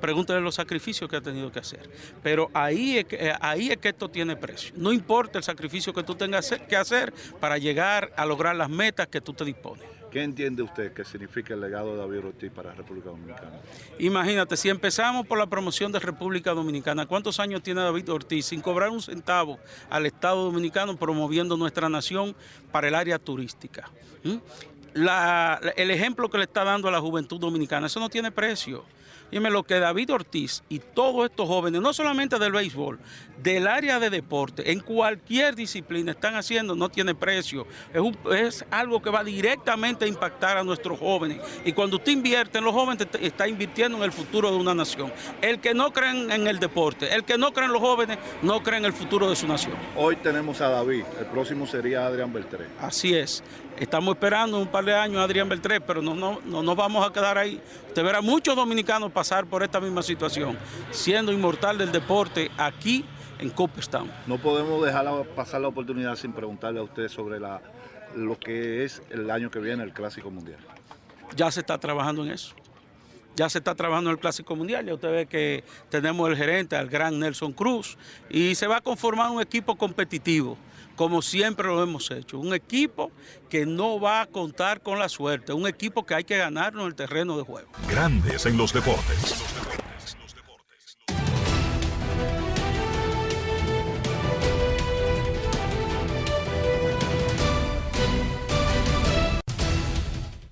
pregúntele los sacrificios que ha tenido que hacer. Pero ahí eh, ahí es que esto tiene precio. No importa el sacrificio que tú tengas que hacer para llegar a lograr las metas que tú te dispones. ¿Qué entiende usted que significa el legado de David Ortiz para la República Dominicana? Imagínate, si empezamos por la promoción de República Dominicana, ¿cuántos años tiene David Ortiz sin cobrar un centavo al Estado Dominicano promoviendo nuestra nación para el área turística? ¿Mm? el ejemplo que le está dando a la juventud dominicana, eso no tiene precio. Dime lo que David Ortiz y todos estos jóvenes, no solamente del béisbol, del área de deporte, en cualquier disciplina están haciendo, no tiene precio. Es, algo que va directamente a impactar a nuestros jóvenes. Y cuando usted invierte en los jóvenes, está invirtiendo en el futuro de una nación. El que no cree en el deporte, el que no cree en los jóvenes, no cree en el futuro de su nación. Hoy tenemos a David, el próximo sería Adrián Beltré. Así es. Estamos esperando un par de años a Adrián Beltré, pero no, no, no nos vamos a quedar ahí. Usted verá muchos dominicanos pasar por esta misma situación, siendo inmortal del deporte aquí en Cooperstown. No podemos dejar pasar la oportunidad sin preguntarle a usted sobre la, lo que es el año que viene el Clásico Mundial. Ya se está trabajando en eso. Ya se está trabajando en el Clásico Mundial. Ya usted ve que tenemos el gerente, al gran Nelson Cruz, y se va a conformar un equipo competitivo como siempre lo hemos hecho. Un equipo que no va a contar con la suerte, un equipo que hay que ganarlo en el terreno de juego. Grandes en los deportes.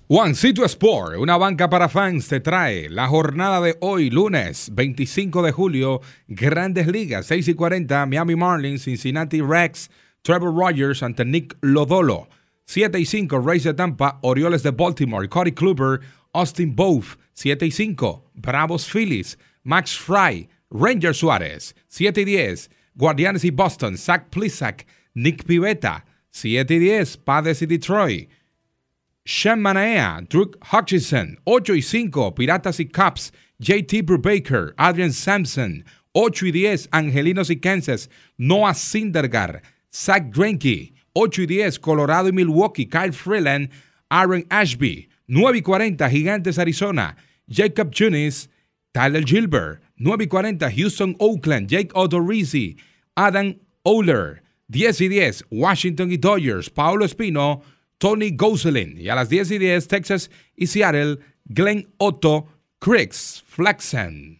Juancito Sport, una banca para fans, te trae la jornada de hoy, lunes 25 de julio, Grandes Ligas, 6 y 40, Miami Marlins, Cincinnati Rex, Trevor Rogers ante Nick Lodolo. 7 y 5, Rays de Tampa, Orioles de Baltimore, Cody Kluber, Austin Bove. 7 y 5, Bravos Phillies, Max Fry, Ranger Suárez. 7 y 10, Guardianes y Boston, Zach Plisak, Nick Pivetta. 7 y 10, Padres y Detroit. Sean Manaea, Drew Hutchinson, 8 y 5, Piratas y Cubs, JT Brubaker, Adrian Sampson, 8 y 10, Angelinos y Kansas, Noah Sindergaard, Zach Greinke, 8 y 10, Colorado y Milwaukee, Kyle Freeland, Aaron Ashby, 9 y 40, Gigantes Arizona, Jacob Junis, Tyler Gilbert, 9 y 40, Houston Oakland, Jake Odorizzi, Adam Oler, 10 y 10, Washington y Dodgers, Paulo Espino, Tony Gosselin, y a las 10 y 10, Texas y Seattle, Glenn Otto, Cricks, Flexen.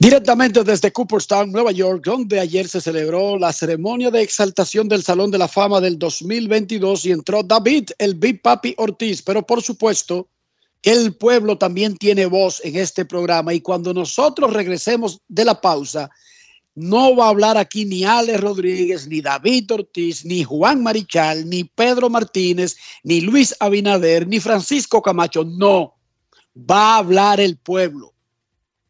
Directamente desde Cooperstown, Nueva York, donde ayer se celebró la ceremonia de exaltación del Salón de la Fama del 2022 y entró David, el Big Papi Ortiz. Pero por supuesto, el pueblo también tiene voz en este programa y cuando nosotros regresemos de la pausa, no va a hablar aquí ni Alex Rodríguez, ni David Ortiz, ni Juan Marichal, ni Pedro Martínez, ni Luis Abinader, ni Francisco Camacho. No, va a hablar el pueblo.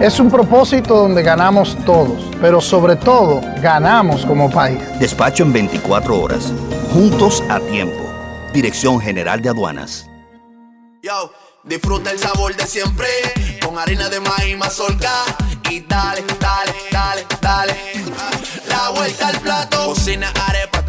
Es un propósito donde ganamos todos, pero sobre todo ganamos como país. Despacho en 24 horas, juntos a tiempo. Dirección General de Aduanas. Yo, disfruta el sabor de siempre, con harina de maíz mazorca y dale, dale, dale, dale. La vuelta al plato, cocina arepa,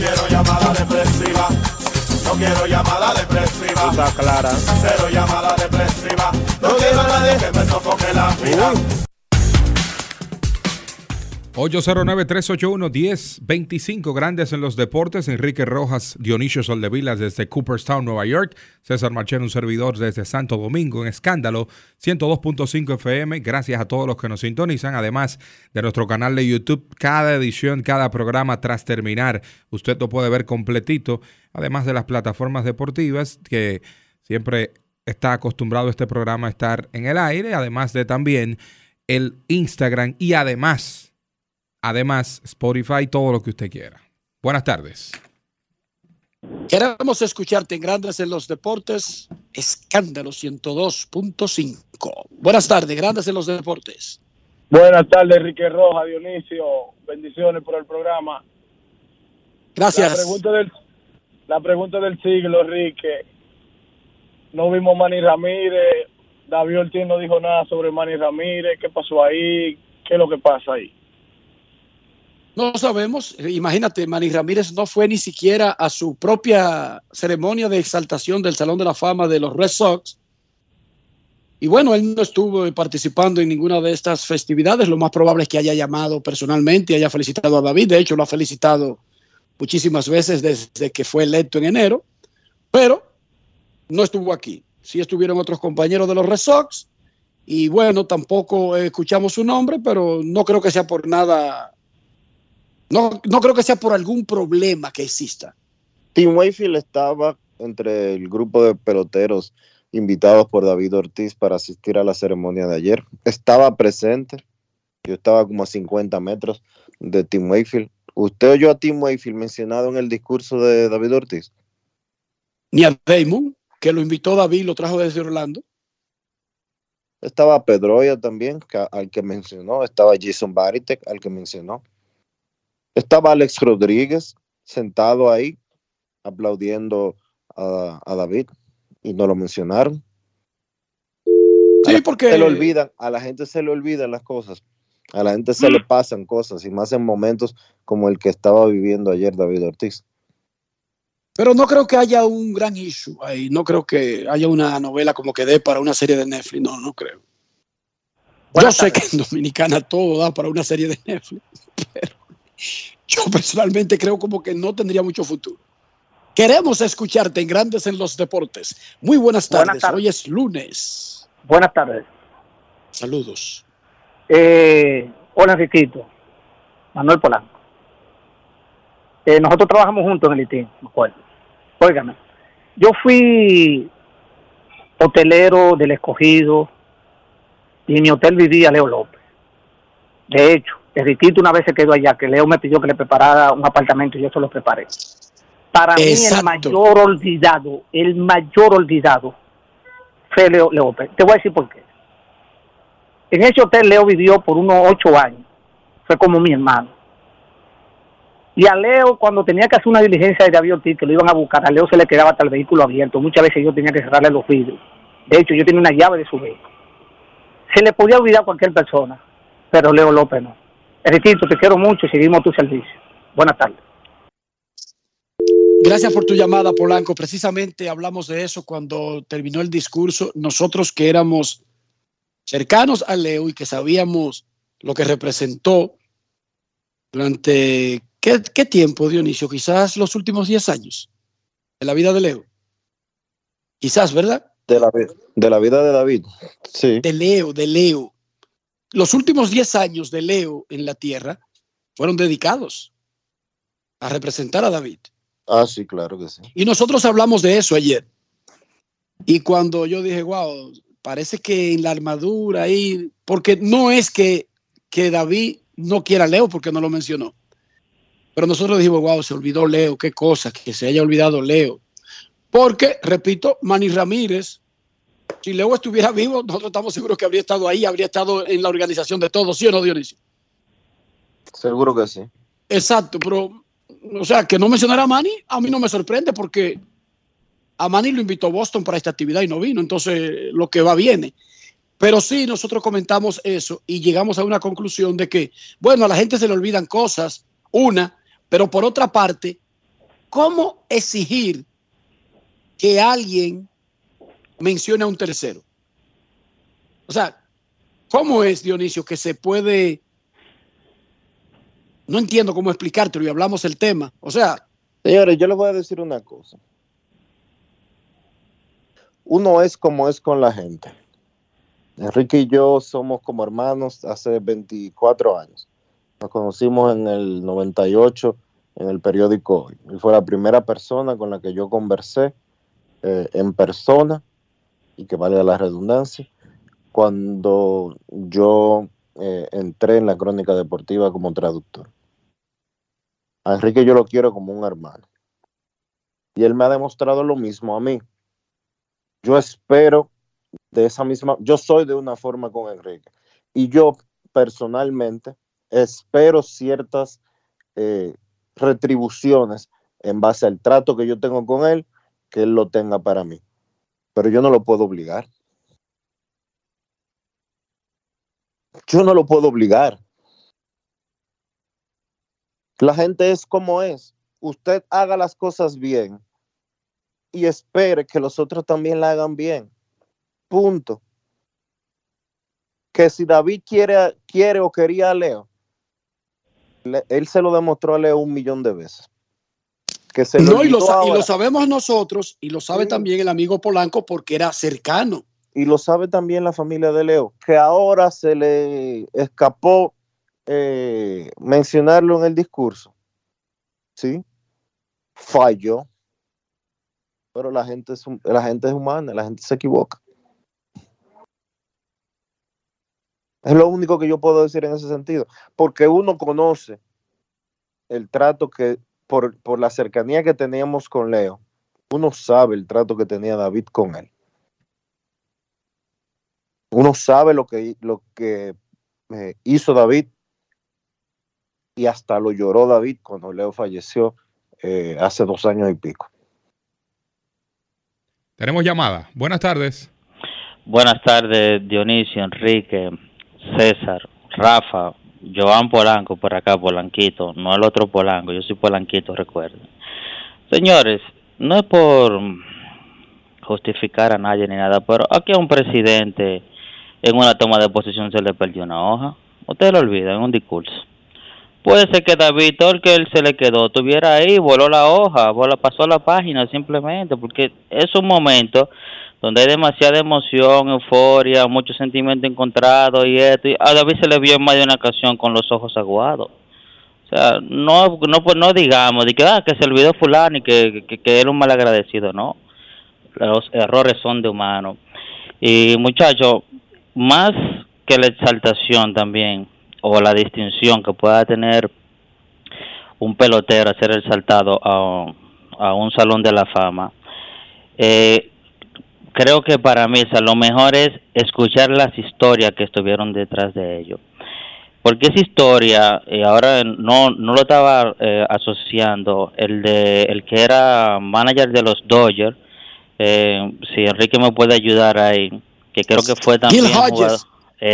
quiero llamada depresiva. No quiero llamada depresiva. Está clara. Cero llamada depresiva. No quiero a nadie que me sofoque la vida. 809-381-1025, grandes en los deportes. Enrique Rojas, Dionisio Soldevilas desde Cooperstown, Nueva York. César Marchero, un servidor desde Santo Domingo, en Escándalo 102.5 FM. Gracias a todos los que nos sintonizan. Además de nuestro canal de YouTube, cada edición, cada programa tras terminar, usted lo puede ver completito. Además de las plataformas deportivas que siempre está acostumbrado este programa a estar en el aire. Además de también el Instagram y además Además, Spotify, todo lo que usted quiera. Buenas tardes. Queremos escucharte en Grandes en los Deportes, Escándalo 102.5. Buenas tardes, Grandes en los Deportes. Buenas tardes, Enrique Roja, Dionisio. Bendiciones por el programa. Gracias. La pregunta del, la pregunta del siglo, Enrique. No vimos Manny Ramírez. David Ortiz no dijo nada sobre Manny Ramírez. ¿Qué pasó ahí? ¿Qué es lo que pasa ahí? No sabemos. Imagínate, Manny Ramírez no fue ni siquiera a su propia ceremonia de exaltación del Salón de la Fama de los Red Sox. Y bueno, él no estuvo participando en ninguna de estas festividades. Lo más probable es que haya llamado personalmente y haya felicitado a David. De hecho, lo ha felicitado muchísimas veces desde que fue electo en enero. Pero no estuvo aquí. Sí estuvieron otros compañeros de los Red Sox. Y bueno, tampoco escuchamos su nombre, pero no creo que sea por nada no, no creo que sea por algún problema que exista. Tim Wayfield estaba entre el grupo de peloteros invitados por David Ortiz para asistir a la ceremonia de ayer. Estaba presente. Yo estaba como a 50 metros de Tim Wayfield. ¿Usted oyó a Tim Wayfield mencionado en el discurso de David Ortiz? Ni a Damon, que lo invitó David, lo trajo desde Orlando. Estaba Pedroya también, que, al que mencionó. Estaba Jason Baritek, al que mencionó. Estaba Alex Rodríguez sentado ahí aplaudiendo a, a David y no lo mencionaron. Sí, a porque se le olvidan, a la gente se le olvidan las cosas, a la gente se le pasan cosas y más en momentos como el que estaba viviendo ayer David Ortiz. Pero no creo que haya un gran issue ahí, no creo que haya una novela como que dé para una serie de Netflix, no, no creo. Buenas Yo tardes. sé que en Dominicana todo da para una serie de Netflix, pero yo personalmente creo como que no tendría mucho futuro. Queremos escucharte en Grandes en los Deportes. Muy buenas tardes. Buenas tardes. Hoy es lunes. Buenas tardes. Saludos. Eh, hola, Enriquito. Manuel Polanco. Eh, nosotros trabajamos juntos en el ITIN, me acuerdo. Óigame, yo fui hotelero del escogido y en mi hotel vivía Leo López. De hecho, Enriquito una vez se quedó allá, que Leo me pidió que le preparara un apartamento y yo se lo preparé. Para mí el mayor olvidado, el mayor olvidado fue Leo López. Te voy a decir por qué. En ese hotel Leo vivió por unos ocho años. Fue como mi hermano. Y a Leo, cuando tenía que hacer una diligencia de David Ortiz, que lo iban a buscar, a Leo se le quedaba hasta el vehículo abierto. Muchas veces yo tenía que cerrarle los vidrios. De hecho, yo tenía una llave de su vehículo. Se le podía olvidar a cualquier persona, pero Leo López no. Enriquito, te quiero mucho y seguimos tu servicio. Buenas tardes. Gracias por tu llamada, Polanco. Precisamente hablamos de eso cuando terminó el discurso. Nosotros que éramos cercanos a Leo y que sabíamos lo que representó durante ¿qué, qué tiempo, Dionisio? Quizás los últimos 10 años de la vida de Leo. Quizás, ¿verdad? De la, de la vida de David. Sí. De Leo, de Leo. Los últimos 10 años de Leo en la tierra fueron dedicados a representar a David. Ah, sí, claro que sí. Y nosotros hablamos de eso ayer. Y cuando yo dije, wow, parece que en la armadura ahí, porque no es que, que David no quiera a Leo porque no lo mencionó. Pero nosotros dijimos, wow, se olvidó Leo, qué cosa, que se haya olvidado Leo. Porque, repito, Manny Ramírez, si Leo estuviera vivo, nosotros estamos seguros que habría estado ahí, habría estado en la organización de todos, ¿sí o no, Dionisio? Seguro que sí. Exacto, pero, o sea, que no mencionara a Manny, a mí no me sorprende porque a Manny lo invitó Boston para esta actividad y no vino, entonces lo que va viene. Pero sí, nosotros comentamos eso y llegamos a una conclusión de que, bueno, a la gente se le olvidan cosas, una, pero por otra parte, ¿cómo exigir que alguien mencione a un tercero? O sea, ¿cómo es, Dionisio, que se puede... No entiendo cómo explicártelo y hablamos el tema. O sea, Señores, yo les voy a decir una cosa. Uno es como es con la gente. Enrique y yo somos como hermanos hace 24 años. Nos conocimos en el 98 en el periódico Hoy. Él fue la primera persona con la que yo conversé eh, en persona, y que valga la redundancia, cuando yo eh, entré en la crónica deportiva como traductor. A Enrique yo lo quiero como un hermano. Y él me ha demostrado lo mismo a mí. Yo espero de esa misma, yo soy de una forma con Enrique. Y yo personalmente espero ciertas eh, retribuciones en base al trato que yo tengo con él, que él lo tenga para mí. Pero yo no lo puedo obligar. Yo no lo puedo obligar. La gente es como es. Usted haga las cosas bien y espere que los otros también la hagan bien. Punto. Que si David quiere, quiere o quería a Leo, le- él se lo demostró a Leo un millón de veces. Que se no, y lo, y sabemos nosotros y lo sabe también el amigo Polanco porque era cercano. y lo sabe también la familia de Leo, que ahora se le escapó eh, mencionarlo en el discurso. ¿Sí? Falló. Pero la gente, es, la gente es humana, la gente se equivoca. Es lo único que yo puedo decir en ese sentido, porque uno conoce el trato que, por, por la cercanía que teníamos con Leo, uno sabe el trato que tenía David con él uno sabe lo que, lo que eh, hizo David y hasta lo lloró David cuando Leo falleció eh, hace dos años y pico. Tenemos llamada. Buenas tardes. Buenas tardes, Dionisio, Enrique, César, Rafa, Joan Polanco, por acá, Polanquito, no el otro Polanco, yo soy Polanquito, recuerden. Señores, no es por justificar a nadie ni nada, pero aquí a un presidente en una toma de posición se le perdió una hoja. Usted lo olvida en un discurso. Puede ser que David, todo el que él se le quedó, estuviera ahí, voló la hoja, voló, pasó la página simplemente, porque es un momento donde hay demasiada emoción, euforia, mucho sentimiento encontrado y esto. Y a David se le vio en más de una ocasión con los ojos aguados. O sea, no, no, pues no digamos de que, ah, que se olvidó fulano y que, que, que era un mal agradecido, no. Los errores son de humano. Y muchachos, más que la exaltación también, o la distinción que pueda tener un pelotero a ser exaltado a, a un salón de la fama, eh, creo que para sea, lo mejor es escuchar las historias que estuvieron detrás de ello. Porque esa historia, y ahora no, no lo estaba eh, asociando, el de el que era manager de los Dodgers, eh, si Enrique me puede ayudar ahí, que creo que fue también Gil jugador- Hodges.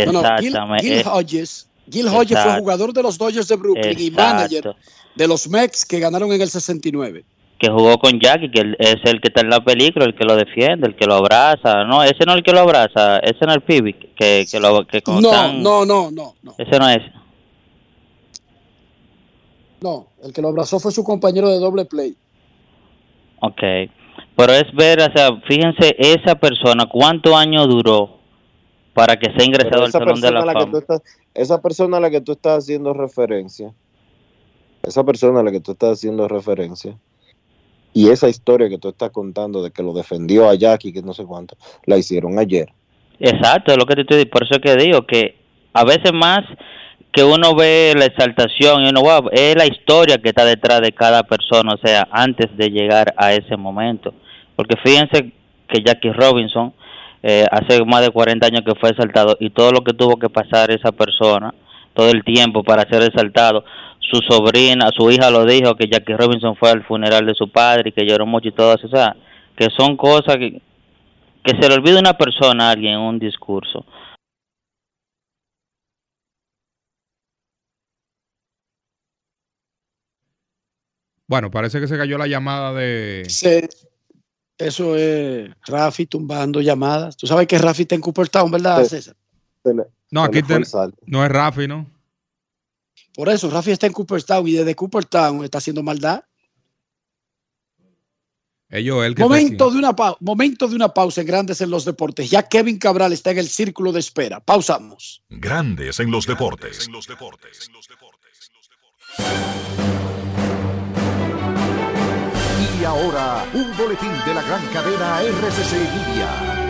No, no, Gil, Exactamente. Gil eh, Hodges. Gil Hodges fue Exacto. jugador de los Dodgers de Brooklyn y manager Exacto. de los Mets que ganaron en el 69. Que jugó con Jackie, que es el que está en la película, el que lo defiende, el que lo abraza. No, ese no es el que lo abraza, ese no es el Pibi, que, que lo que como No, están- no, no, no, no, Ese no es. no. El que lo abrazó fue su compañero de doble play. Ok. Pero es ver, o sea, fíjense, esa persona, ¿cuántos años duró para que sea ingresado al Salón de la la que tú Fama? estás, esa persona a la que tú estás haciendo referencia, esa persona a la que tú estás haciendo referencia, y esa historia que tú estás contando de que lo defendió a Jackie, que no sé cuánto, la hicieron ayer. Exacto, es lo que te estoy por eso que digo que a veces más que uno ve la exaltación y uno wow, es la historia que está detrás de cada persona, o sea, antes de llegar a ese momento. Porque fíjense que Jackie Robinson eh, hace más de 40 años que fue exaltado y todo lo que tuvo que pasar esa persona, todo el tiempo para ser exaltado. Su sobrina, su hija lo dijo que Jackie Robinson fue al funeral de su padre y que lloró mucho y todo eso, o sea, que son cosas que, que se le olvida a una persona a alguien en un discurso. Bueno, parece que se cayó la llamada de. Se- eso es Rafi tumbando llamadas. Tú sabes que Rafi está en Cooperstown, ¿verdad, Sí. César? No, aquí ten- no es Rafi, ¿no? Por eso, Rafi está en Cooperstown y desde Cooperstown está haciendo maldad. Ellos, que está Momento de, una momento de una pausa en Grandes en los Deportes. Ya Kevin Cabral está en el círculo de espera. Pausamos. Grandes en los deportes. Y ahora, un boletín de la gran cadena RCC Libia.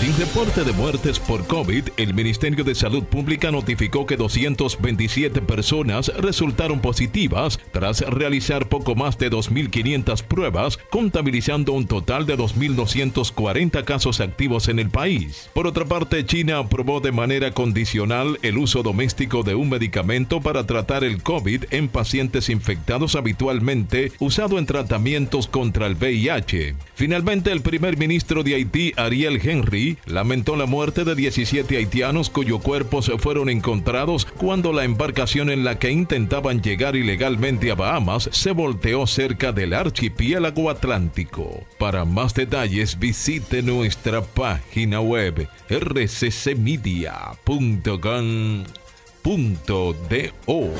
Sin reporte de muertes por COVID, el Ministerio de Salud Pública notificó que 227 personas resultaron positivas tras realizar poco más de 2.500 pruebas, contabilizando un total de 2.240 casos activos en el país. Por otra parte, China aprobó de manera condicional el uso doméstico de un medicamento para tratar el COVID en pacientes infectados habitualmente usado en tratamientos contra el VIH. Finalmente, el primer ministro de Haití, Ariel Henry, lamentó la muerte de 17 haitianos cuyos cuerpos fueron encontrados cuando la embarcación en la que intentaban llegar ilegalmente a Bahamas se volteó cerca del archipiélago atlántico. Para más detalles visite nuestra página web rccmedia.com.do.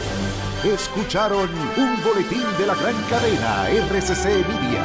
Escucharon un boletín de la gran cadena RCC Libia.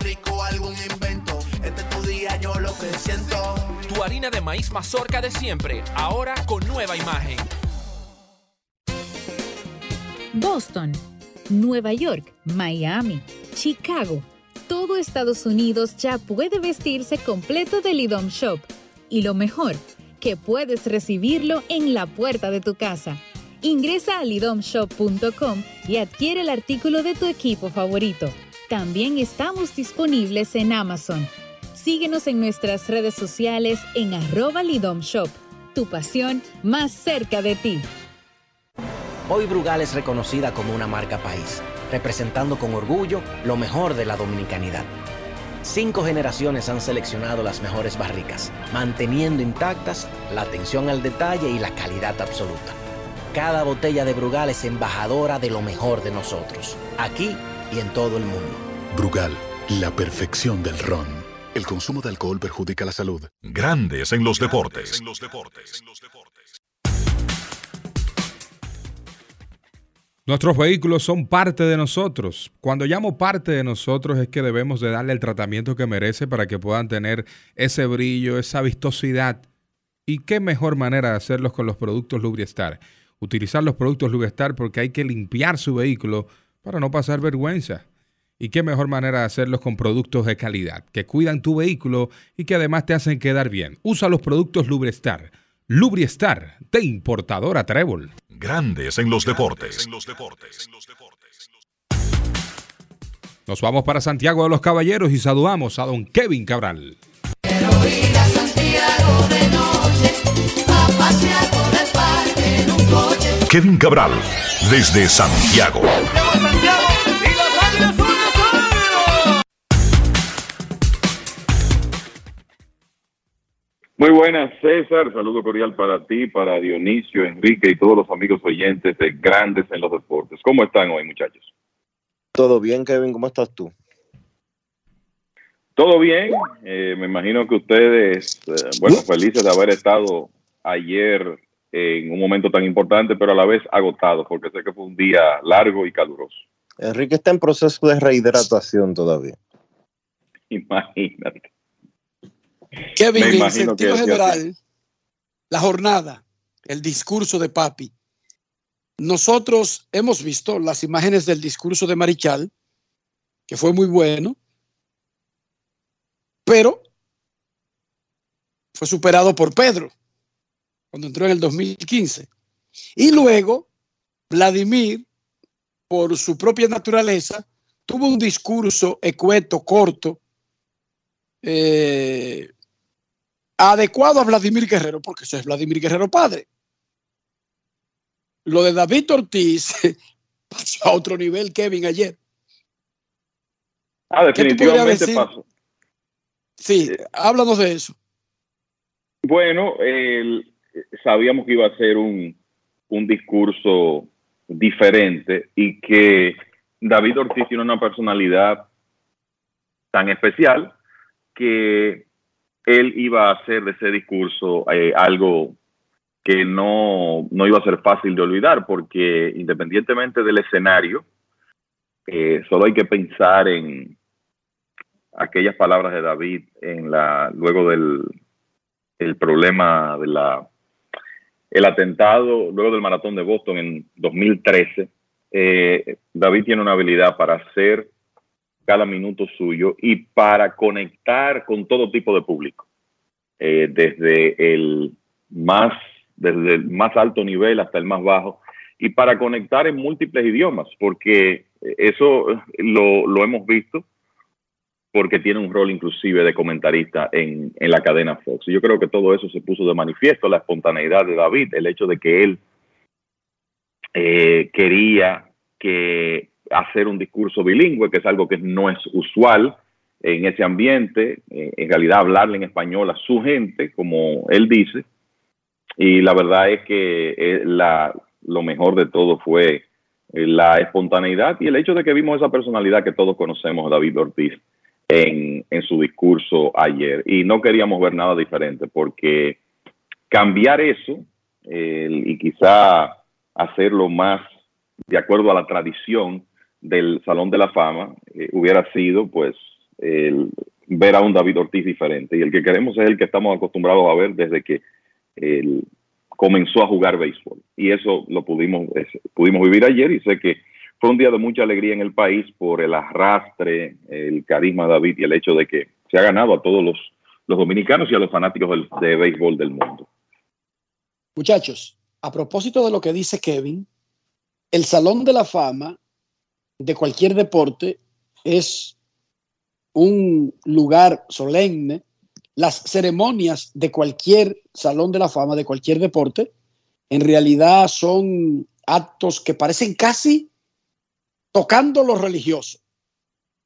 Rico, algún invento. Este es tu día, yo lo que siento. Tu harina de maíz mazorca de siempre, ahora con nueva imagen. Boston, Nueva York, Miami, Chicago. todo Estados Unidos ya puede vestirse completo del IDOM Shop. Y lo mejor, que puedes recibirlo en la puerta de tu casa. Ingresa a lidomshop.com y adquiere el artículo de tu equipo favorito. También estamos disponibles en Amazon. Síguenos en nuestras redes sociales en arroba lidomshop. Tu pasión más cerca de ti. Hoy Brugal es reconocida como una marca país, representando con orgullo lo mejor de la dominicanidad. Cinco generaciones han seleccionado las mejores barricas, manteniendo intactas la atención al detalle y la calidad absoluta. Cada botella de Brugal es embajadora de lo mejor de nosotros, aquí y en todo el mundo. Brugal, la perfección del ron. El consumo de alcohol perjudica la salud. Grandes en los deportes. Nuestros vehículos son parte de nosotros. Cuando llamo parte de nosotros es que debemos de darle el tratamiento que merece para que puedan tener ese brillo, esa vistosidad. ¿Y qué mejor manera de hacerlos con los productos Lubriestar? Utilizar los productos Lubriestar porque hay que limpiar su vehículo para no pasar vergüenza. ¿Y qué mejor manera de hacerlos con productos de calidad, que cuidan tu vehículo y que además te hacen quedar bien? Usa los productos Lubriestar. Lubriestar, de importadora Trébol. Grandes en los deportes. Nos vamos para Santiago de los Caballeros y saludamos a don Kevin Cabral. Kevin Cabral, desde Santiago. Muy buenas, César. Saludo cordial para ti, para Dionisio, Enrique y todos los amigos oyentes de Grandes en los Deportes. ¿Cómo están hoy, muchachos? Todo bien, Kevin. ¿Cómo estás tú? Todo bien. Eh, me imagino que ustedes, eh, bueno, felices de haber estado ayer en un momento tan importante, pero a la vez agotados, porque sé que fue un día largo y caluroso. Enrique está en proceso de rehidratación todavía. Imagínate. Kevin, en sentido que- que- general, la jornada, el discurso de Papi. Nosotros hemos visto las imágenes del discurso de Marichal, que fue muy bueno, pero fue superado por Pedro cuando entró en el 2015. Y luego, Vladimir, por su propia naturaleza, tuvo un discurso ecueto, corto, eh, adecuado a Vladimir Guerrero, porque ese es Vladimir Guerrero padre. Lo de David Ortiz pasó a otro nivel, Kevin, ayer. Ah, ¿Qué tú podrías definitivamente pasó. Sí, háblanos de eso. Bueno, el- sabíamos que iba a ser un, un discurso diferente y que David Ortiz tiene una personalidad tan especial que él iba a hacer de ese discurso eh, algo que no, no iba a ser fácil de olvidar, porque independientemente del escenario, eh, solo hay que pensar en aquellas palabras de David en la, luego del el problema de la el atentado luego del maratón de Boston en 2013 eh, David tiene una habilidad para hacer cada minuto suyo y para conectar con todo tipo de público. Eh, desde el más desde el más alto nivel hasta el más bajo y para conectar en múltiples idiomas porque eso lo, lo hemos visto porque tiene un rol inclusive de comentarista en, en la cadena Fox. Y yo creo que todo eso se puso de manifiesto, la espontaneidad de David, el hecho de que él eh, quería que hacer un discurso bilingüe, que es algo que no es usual en ese ambiente, eh, en realidad hablarle en español a su gente, como él dice, y la verdad es que eh, la, lo mejor de todo fue la espontaneidad y el hecho de que vimos esa personalidad que todos conocemos, David Ortiz, en, su discurso ayer. Y no queríamos ver nada diferente, porque cambiar eso eh, y quizá hacerlo más de acuerdo a la tradición del Salón de la Fama, eh, hubiera sido pues el ver a un David Ortiz diferente. Y el que queremos es el que estamos acostumbrados a ver desde que él comenzó a jugar béisbol. Y eso lo pudimos, pudimos vivir ayer y sé que fue un día de mucha alegría en el país por el arrastre, el carisma de David y el hecho de que se ha ganado a todos los, dominicanos y a los fanáticos del, de béisbol del mundo. Muchachos, a propósito de lo que dice Kevin, el Salón de la Fama de cualquier deporte es un lugar solemne. Las ceremonias de cualquier Salón de la Fama, de cualquier deporte, en realidad son actos que parecen casi tocando lo religioso.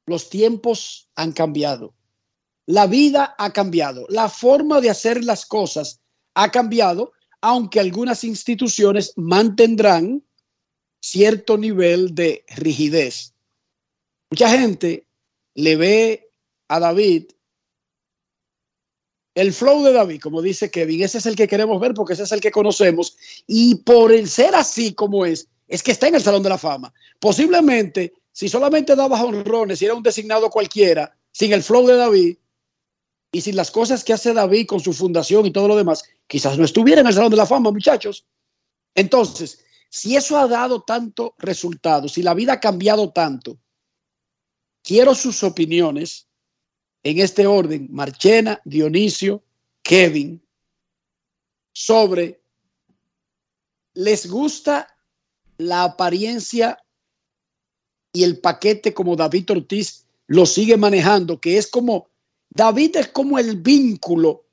Los tiempos han cambiado. La vida ha cambiado. La forma de hacer las cosas ha cambiado, aunque algunas instituciones mantendrán cierto nivel de rigidez. Mucha gente le ve a David el flow de David, como dice Kevin, ese es el que queremos ver porque ese es el que conocemos. Y por el ser así como es, es que está en el Salón de la Fama. Posiblemente, si solamente daba honrones, si era un designado cualquiera, sin el flow de David y sin las cosas que hace David con su fundación y todo lo demás, quizás no estuviera en el Salón de la Fama, muchachos. Entonces, si eso ha dado tanto resultado, si la vida ha cambiado tanto, quiero sus opiniones en este orden, Marchena, Dionisio, Kevin, sobre, ¿les gusta la apariencia y el paquete como David Ortiz lo sigue manejando, que es como, David es como el vínculo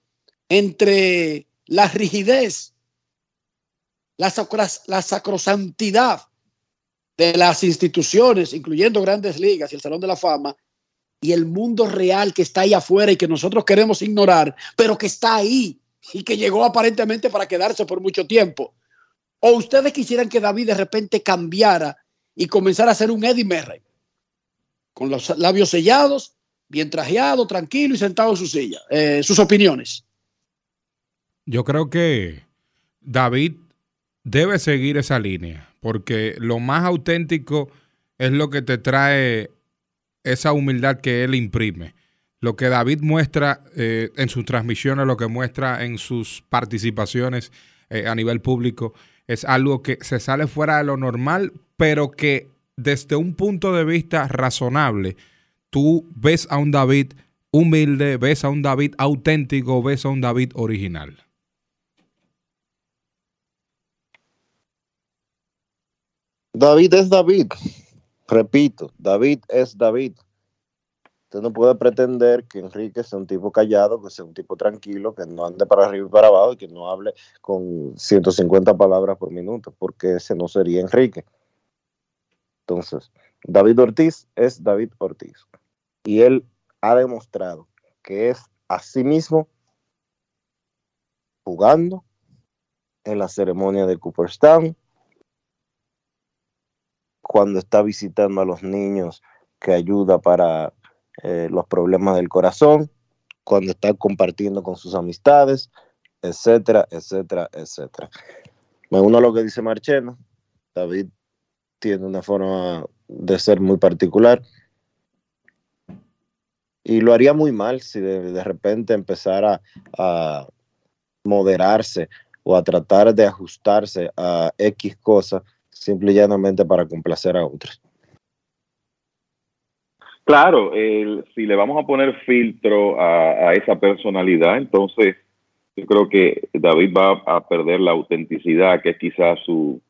entre la rigidez, la, la sacrosantidad de las instituciones, incluyendo grandes ligas y el Salón de la Fama, y el mundo real que está ahí afuera y que nosotros queremos ignorar, pero que está ahí y que llegó aparentemente para quedarse por mucho tiempo. ¿O ustedes quisieran que David de repente cambiara y comenzara a ser un Eddie Merry? Con los labios sellados, bien trajeado, tranquilo y sentado en su silla. Eh, sus opiniones. Yo creo que David debe seguir esa línea, porque lo más auténtico es lo que te trae esa humildad que él imprime. Lo que David muestra eh, en sus transmisiones, lo que muestra en sus participaciones eh, a nivel público, es algo que se sale fuera de lo normal, pero que desde un punto de vista razonable, tú ves a un David humilde, ves a un David auténtico, ves a un David original. David es David. Repito, David es David. Usted no puede pretender que Enrique sea un tipo callado, que sea un tipo tranquilo, que no ande para arriba y para abajo y que no hable con 150 palabras por minuto, porque ese no sería Enrique. Entonces, David Ortiz es David Ortiz. Y él ha demostrado que es a sí mismo jugando en la ceremonia de Cooperstown, cuando está visitando a los niños que ayuda para eh, los problemas del corazón, cuando está compartiendo con sus amistades, etcétera, etcétera, etcétera. Me uno a lo que dice Marchena. David tiene una forma de ser muy particular. Y lo haría muy mal si de, repente empezara a moderarse o a tratar de ajustarse a X cosas simple y llanamente para complacer a otros. Claro, si le vamos a poner filtro a, esa personalidad, entonces yo creo que David va a perder la autenticidad, que es quizás su,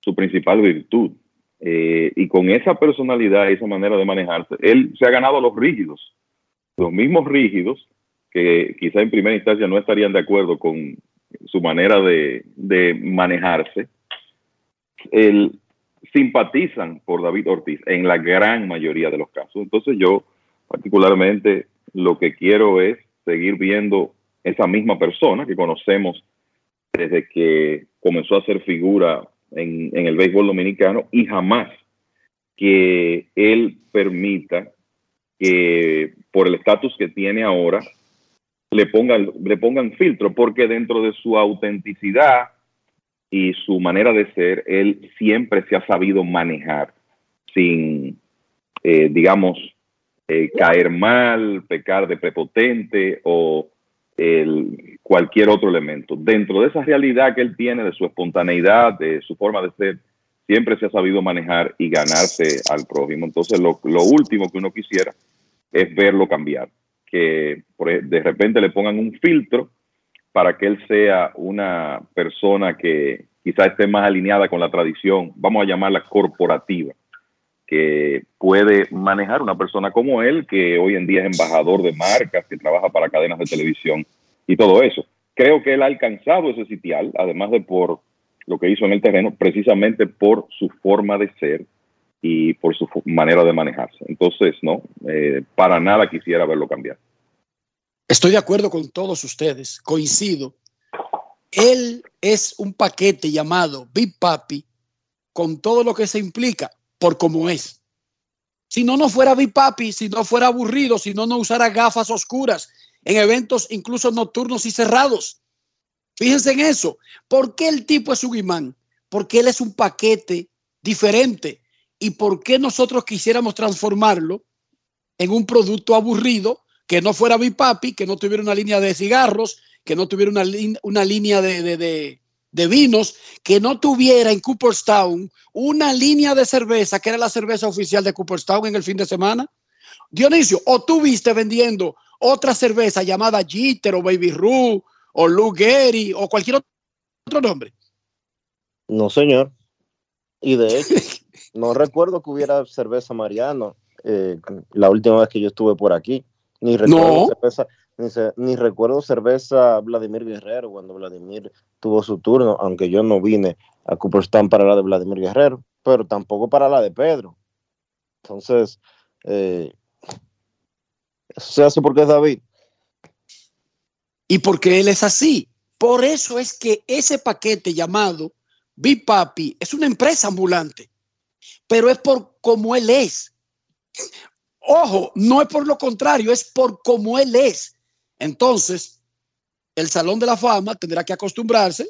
su principal virtud. Eh, y con esa personalidad esa manera de manejarse, él se ha ganado los rígidos, los mismos rígidos que quizá en primera instancia no estarían de acuerdo con su manera de, de manejarse, el, simpatizan por David Ortiz en la gran mayoría de los casos. Entonces yo particularmente lo que quiero es seguir viendo esa misma persona que conocemos desde que comenzó a ser figura en, el béisbol dominicano y jamás que él permita que por el estatus que tiene ahora le pongan filtro, porque dentro de su autenticidad, y su manera de ser, él siempre se ha sabido manejar sin, eh, digamos, eh, caer mal, pecar de prepotente o el, cualquier otro elemento. Dentro de esa realidad que él tiene, de su espontaneidad, de su forma de ser, siempre se ha sabido manejar y ganarse al prójimo. Entonces, lo, lo último que uno quisiera es verlo cambiar, que e- de repente le pongan un filtro para que él sea una persona que quizás esté más alineada con la tradición, vamos a llamarla corporativa, que puede manejar una persona como él, que hoy en día es embajador de marcas, que trabaja para cadenas de televisión y todo eso. Creo que él ha alcanzado ese sitial, además de por lo que hizo en el terreno, precisamente por su forma de ser y por su manera de manejarse. Entonces, no, eh, para nada quisiera verlo cambiar. Estoy de acuerdo con todos ustedes, coincido. Él es un paquete llamado Big Papi con todo lo que se implica por cómo es. Si no, no fuera Big Papi, si no fuera aburrido, si no, no usara gafas oscuras en eventos incluso nocturnos y cerrados. Fíjense en eso. ¿Por qué el tipo es un imán? Porque él es un paquete diferente. ¿Y por qué nosotros quisiéramos transformarlo en un producto aburrido que no fuera Bipapi, que no tuviera una línea de cigarros, que no tuviera una, una línea de, de- de- de vinos, que no tuviera en Cooperstown una línea de cerveza, que era la cerveza oficial de Cooperstown en el fin de semana? Dionisio, o tú viste vendiendo otra cerveza llamada Jeter o Baby Roo o Lou Gehrig o cualquier otro nombre. No, señor. Y de hecho, no recuerdo que hubiera cerveza Mariano eh, la última vez que yo estuve por aquí. Ni recuerdo No. cerveza, ni, se- ni recuerdo cerveza Vladimir Guerrero cuando Vladimir tuvo su turno, aunque yo no vine a Cooperstown para la de Vladimir Guerrero, pero tampoco para la de Pedro. Entonces, eh, eso se hace porque es David. y porque él es así. Por eso es que ese paquete llamado Big Papi es una empresa ambulante, pero es por cómo él es. Ojo, no es por lo contrario, es por cómo él es. Entonces, el Salón de la Fama tendrá que acostumbrarse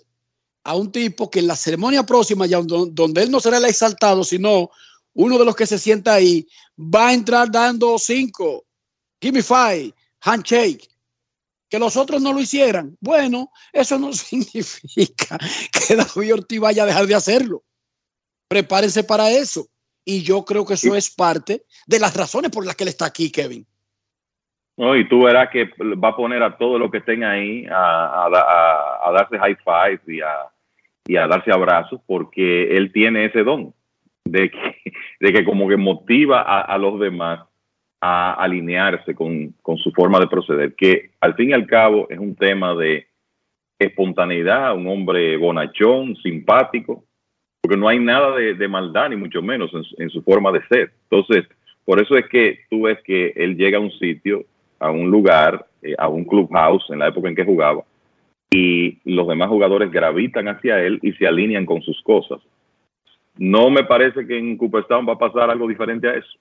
a un tipo que en la ceremonia próxima, ya do- donde él no será el exaltado, sino uno de los que se sienta ahí, va a entrar dando cinco, give me five, handshake, que los otros no lo hicieran. Bueno, eso no significa que David Ortiz vaya a dejar de hacerlo. Prepárense para eso. Y yo creo que eso es parte de las razones por las que él está aquí, Kevin. No, y tú verás que va a poner a todos los que estén ahí a, a a- a darse high five y a, y a darse abrazos porque él tiene ese don de que, de que como que motiva a, a los demás a alinearse con, con su forma de proceder, que al fin y al cabo es un tema de espontaneidad, un hombre bonachón, simpático, porque no hay nada de, maldad, ni mucho menos en, su- en su forma de ser. Entonces, por eso es que tú ves que él llega a un sitio, a un lugar, eh, a un clubhouse en la época en que jugaba, y los demás jugadores gravitan hacia él y se alinean con sus cosas. No me parece que en Cooperstown va a pasar algo diferente a eso.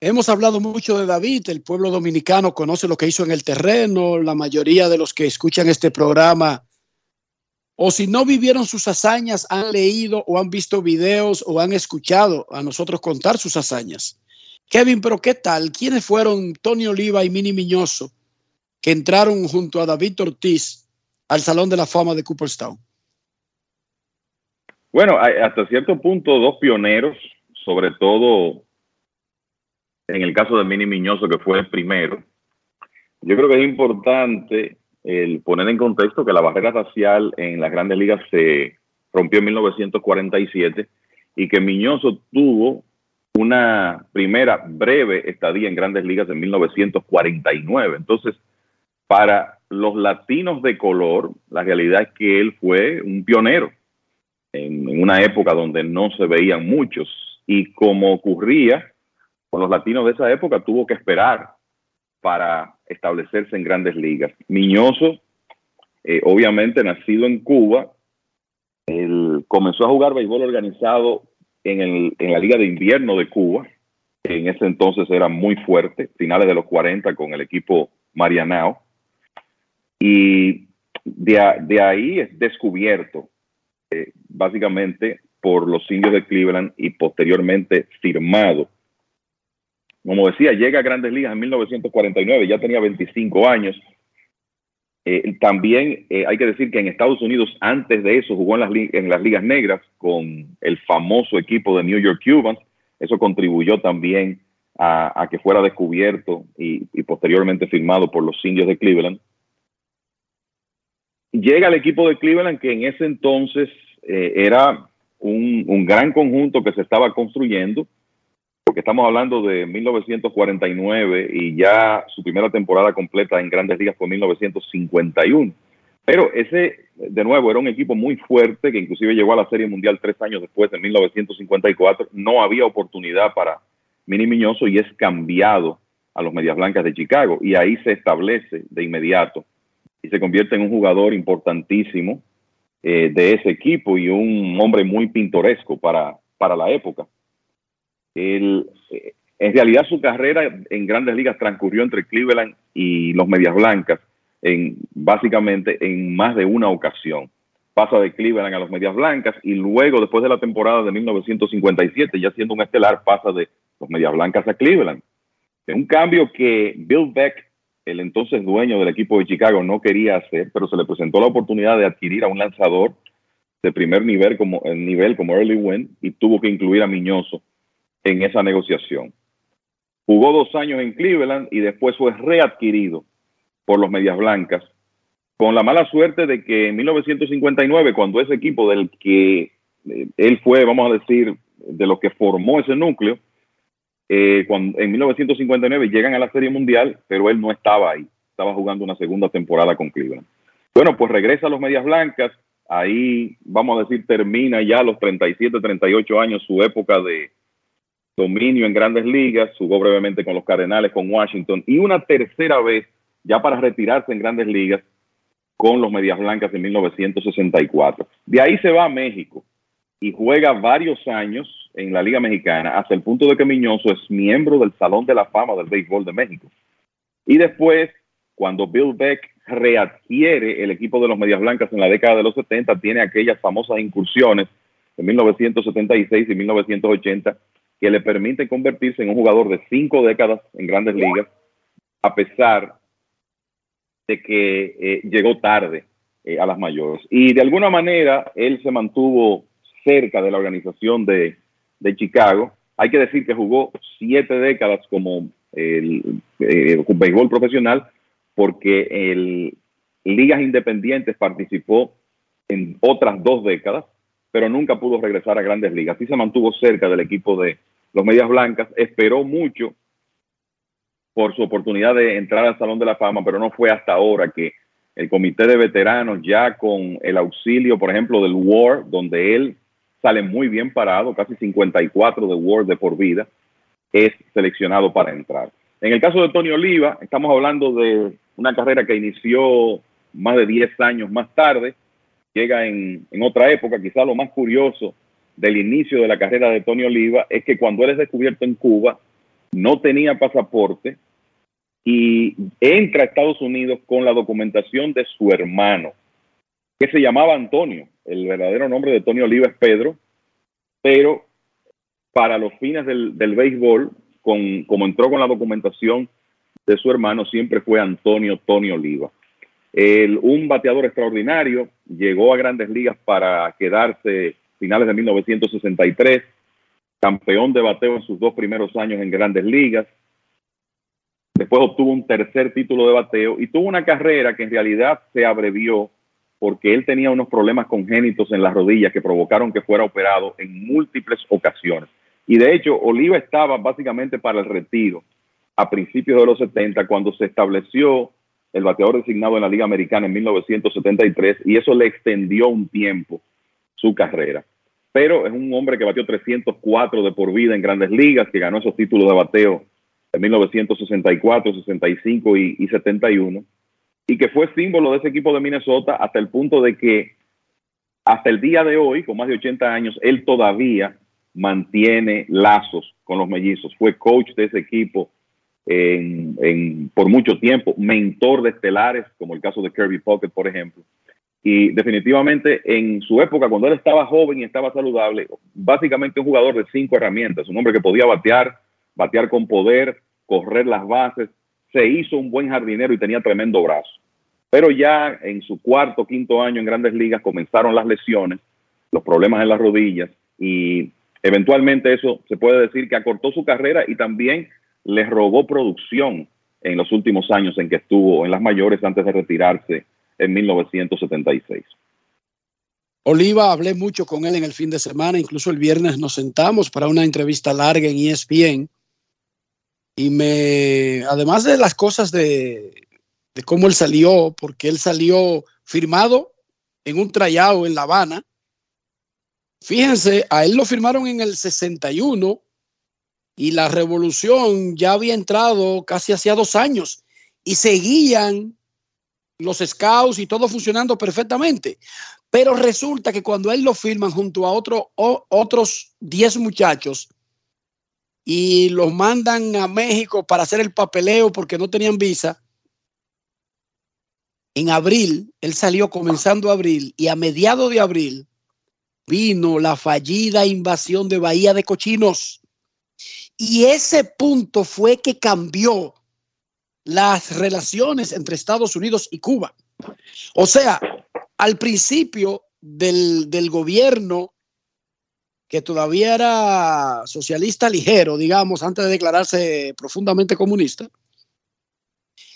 Hemos hablado mucho de David, el pueblo dominicano conoce lo que hizo en el terreno, la mayoría de los que escuchan este programa, o si no vivieron sus hazañas, han leído o han visto videos o han escuchado a nosotros contar sus hazañas. Kevin, pero ¿qué tal? ¿Quiénes fueron Tony Oliva y Mini Miñoso que entraron junto a David Ortiz al Salón de la Fama de Cooperstown? Bueno, hasta cierto punto, dos pioneros, sobre todo en el caso de Mini Miñoso, que fue el primero. Yo creo que es importante el poner en contexto que la barrera racial en las grandes ligas se rompió en 1947 y que Miñoso tuvo una primera breve estadía en grandes ligas en 1949. Entonces, para los latinos de color, la realidad es que él fue un pionero en, en una época donde no se veían muchos y como ocurría con los latinos de esa época, tuvo que esperar para establecerse en grandes ligas. Miñoso, eh, obviamente nacido en Cuba, él comenzó a jugar béisbol organizado en, el- en la Liga de Invierno de Cuba, en ese entonces era muy fuerte, finales de los 40 con el equipo Marianao. Y de, de ahí es descubierto eh, básicamente por los indios de Cleveland y posteriormente firmado. Como decía, llega a Grandes Ligas en 1949, ya tenía 25 años Eh, también eh, hay que decir que en Estados Unidos, antes de eso, jugó en las, ligas negras con el famoso equipo de New York Cubans. Eso contribuyó también a, que fuera descubierto y, posteriormente firmado por los indios de Cleveland. Llega al equipo de Cleveland que en ese entonces eh, era un, gran conjunto que se estaba construyendo, porque estamos hablando de 1949 y ya su primera temporada completa en grandes ligas fue 1951. Pero ese, de nuevo, era un equipo muy fuerte que inclusive llegó a la Serie Mundial tres años después, en 1954. No había oportunidad para Mini Miñoso y es cambiado a los Medias Blancas de Chicago y ahí se establece de inmediato y se convierte en un jugador importantísimo eh, de ese equipo y un hombre muy pintoresco para, para la época. Eh, en realidad su carrera en grandes ligas transcurrió entre Cleveland y los Medias Blancas en básicamente en más de una ocasión. Pasa de Cleveland a los Medias Blancas y luego después de la temporada de 1957, ya siendo un estelar, pasa de los Medias Blancas a Cleveland. Es un cambio que Bill Beck, el entonces dueño del equipo de Chicago, no quería hacer, pero se le presentó la oportunidad de adquirir a un lanzador de primer nivel como, nivel como Early Win y tuvo que incluir a Miñoso en esa negociación. Jugó dos años en Cleveland y después fue readquirido por los Medias Blancas, con la mala suerte de que en 1959, cuando ese equipo del que eh, él fue, vamos a decir, de lo que formó ese núcleo, eh, cuando, en 1959 llegan a la Serie Mundial, pero él no estaba ahí, estaba jugando una segunda temporada con Cleveland. Bueno, pues regresa a los Medias Blancas, ahí vamos a decir termina ya a los 37, 38 años su época de dominio en grandes ligas, jugó brevemente con los Cardenales, con Washington y una tercera vez ya para retirarse en grandes ligas con los Medias Blancas en 1964. De ahí se va a México y juega varios años en la Liga Mexicana, hasta el punto de que Miñoso es miembro del Salón de la Fama del Béisbol de México. Y después, cuando Bill Beck readquiere el equipo de los Medias Blancas en la década de los 70, tiene aquellas famosas incursiones de 1976 y 1980 que le permiten convertirse en un jugador de cinco décadas en grandes ligas, a pesar de que eh, llegó tarde eh, a las mayores. Y de alguna manera él se mantuvo cerca de la organización de, Chicago. Hay que decir que jugó siete décadas como el, eh, béisbol profesional porque el ligas independientes participó en otras dos décadas, pero nunca pudo regresar a grandes ligas. Sí se mantuvo cerca del equipo de los Medias Blancas, esperó mucho por su oportunidad de entrar al Salón de la Fama, pero no fue hasta ahora que el comité de veteranos, ya con el auxilio, por ejemplo, del WAR, donde él sale muy bien parado, casi 54 de WAR de por vida, es seleccionado para entrar. En el caso de Tony Oliva, estamos hablando de una carrera que inició más de 10 años más tarde, llega en, en otra época, quizá lo más curioso del inicio de la carrera de Tony Oliva es que cuando él es descubierto en Cuba, no tenía pasaporte, y entra a Estados Unidos con la documentación de su hermano, que se llamaba Antonio. El verdadero nombre de Antonio Oliva es Pedro, pero para los fines del, del béisbol, con, como entró con la documentación de su hermano, siempre fue Antonio Tony Oliva. Un bateador extraordinario, llegó a grandes ligas para quedarse finales de 1963, campeón de bateo en sus dos primeros años en grandes ligas, Después obtuvo un tercer título de bateo y tuvo una carrera que en realidad se abrevió porque él tenía unos problemas congénitos en las rodillas que provocaron que fuera operado en múltiples ocasiones. Y de hecho, Oliva estaba básicamente para el retiro a principios de los 70 cuando se estableció el bateador designado en la Liga Americana en 1973 y eso le extendió un tiempo su carrera. Pero es un hombre que batió 304 de por vida en grandes ligas, que ganó esos títulos de bateo en 1964, 65 y, y 71, y que fue símbolo de ese equipo de Minnesota hasta el punto de que hasta el día de hoy, con más de 80 años, él todavía mantiene lazos con los mellizos. Fue coach de ese equipo en, por mucho tiempo, mentor de estelares, como el caso de Kirby Pocket, por ejemplo. Y definitivamente en su época, cuando él estaba joven y estaba saludable, básicamente un jugador de cinco herramientas, un hombre que podía batear, batear con poder, correr las bases, se hizo un buen jardinero y tenía tremendo brazo. Pero ya en su cuarto, quinto año en grandes ligas comenzaron las lesiones, los problemas en las rodillas y eventualmente eso se puede decir que acortó su carrera y también le robó producción en los últimos años en que estuvo en las mayores antes de retirarse en 1976. Oliva, hablé mucho con él en el fin de semana, incluso el viernes nos sentamos para una entrevista larga en ESPN. Y me, además de las cosas de, de cómo él salió, porque él salió firmado en un trayado en La Habana. Fíjense, a él lo firmaron en el 61 y la revolución ya había entrado casi hacía dos años y seguían los scouts y todo funcionando perfectamente. Pero resulta que cuando él lo firman junto a otro, otros 10 muchachos y los mandan a México para hacer el papeleo porque no tenían visa, en abril, él salió comenzando abril y a mediados de abril vino la fallida invasión de Bahía de Cochinos. Y ese punto fue que cambió las relaciones entre Estados Unidos y Cuba. O sea, al principio del, del gobierno que todavía era socialista ligero, digamos, antes de declararse profundamente comunista,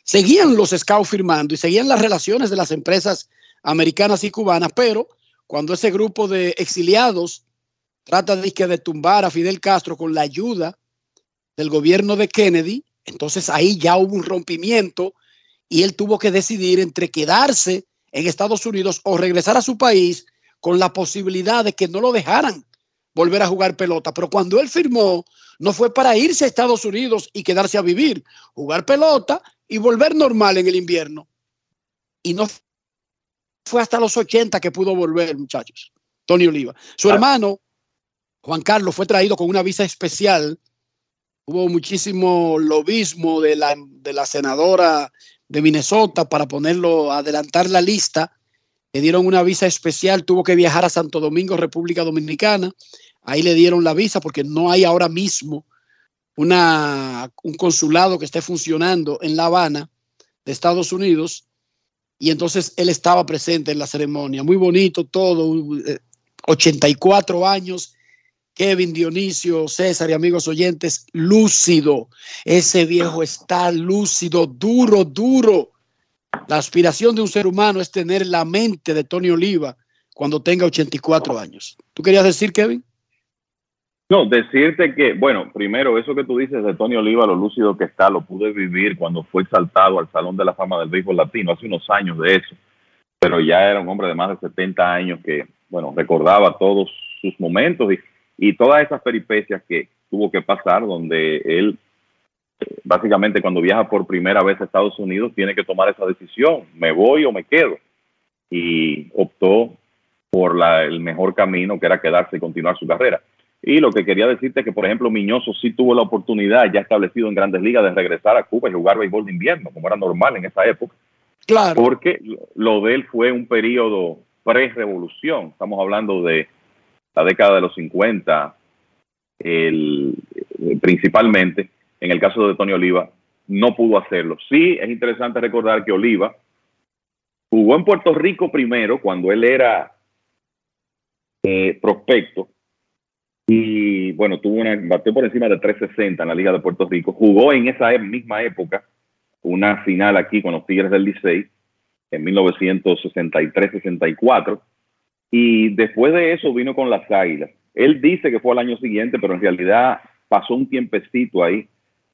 seguían los scouts firmando y seguían las relaciones de las empresas americanas y cubanas, pero cuando ese grupo de exiliados trata de, de tumbar a Fidel Castro con la ayuda del gobierno de Kennedy, entonces ahí ya hubo un rompimiento y él tuvo que decidir entre quedarse en Estados Unidos o regresar a su país con la posibilidad de que no lo dejaran volver a jugar pelota. Pero cuando él firmó, no fue para irse a Estados Unidos y quedarse a vivir, jugar pelota y volver normal en el invierno. Y no fue hasta los 80 que pudo volver, muchachos. Tony Oliva. Su ah. hermano, Juan Carlos, fue traído con una visa especial. Hubo muchísimo lobismo de la, de la senadora de Minnesota para ponerlo, adelantar la lista. Le dieron una visa especial, tuvo que viajar a Santo Domingo, República Dominicana. Ahí le dieron la visa porque no hay ahora mismo una, un consulado que esté funcionando en La Habana de Estados Unidos. Y entonces él estaba presente en la ceremonia. Muy bonito todo, 84 eh, años Kevin, Dionisio, César y amigos oyentes, lúcido. Ese viejo está lúcido, duro, duro. La aspiración de un ser humano es tener la mente de Tony Oliva cuando tenga 84 años. ¿Tú querías decir, Kevin? No, decirte que, bueno, primero, eso que tú dices de Tony Oliva, lo lúcido que está, lo pude vivir cuando fue exaltado al Salón de la Fama del Béisbol Latino, hace unos años de eso, pero ya era un hombre de más de 70 años que, bueno, recordaba todos sus momentos y todas esas peripecias que tuvo que pasar, donde él eh, básicamente cuando viaja por primera vez a Estados Unidos tiene que tomar esa decisión, me voy o me quedo. Y optó por la, el mejor camino, que era quedarse y continuar su carrera. Y lo que quería decirte es que, por ejemplo, Miñoso sí tuvo la oportunidad, ya establecido en grandes ligas, de regresar a Cuba y jugar béisbol de invierno, como era normal en esa época. Claro. Porque lo de él fue un periodo pre-revolución. Estamos hablando de la década de los 50, el, principalmente, en el caso de Tony Oliva, no pudo hacerlo. Sí, es interesante recordar que Oliva jugó en Puerto Rico primero, cuando él era eh, prospecto, y bueno, tuvo una, batió por encima de 360 en la Liga de Puerto Rico. Jugó en esa misma época una final aquí con los Tigres del Licey en 1963-64 y después de eso vino con las Águilas. Él dice que fue al año siguiente, pero en realidad pasó un tiempecito ahí.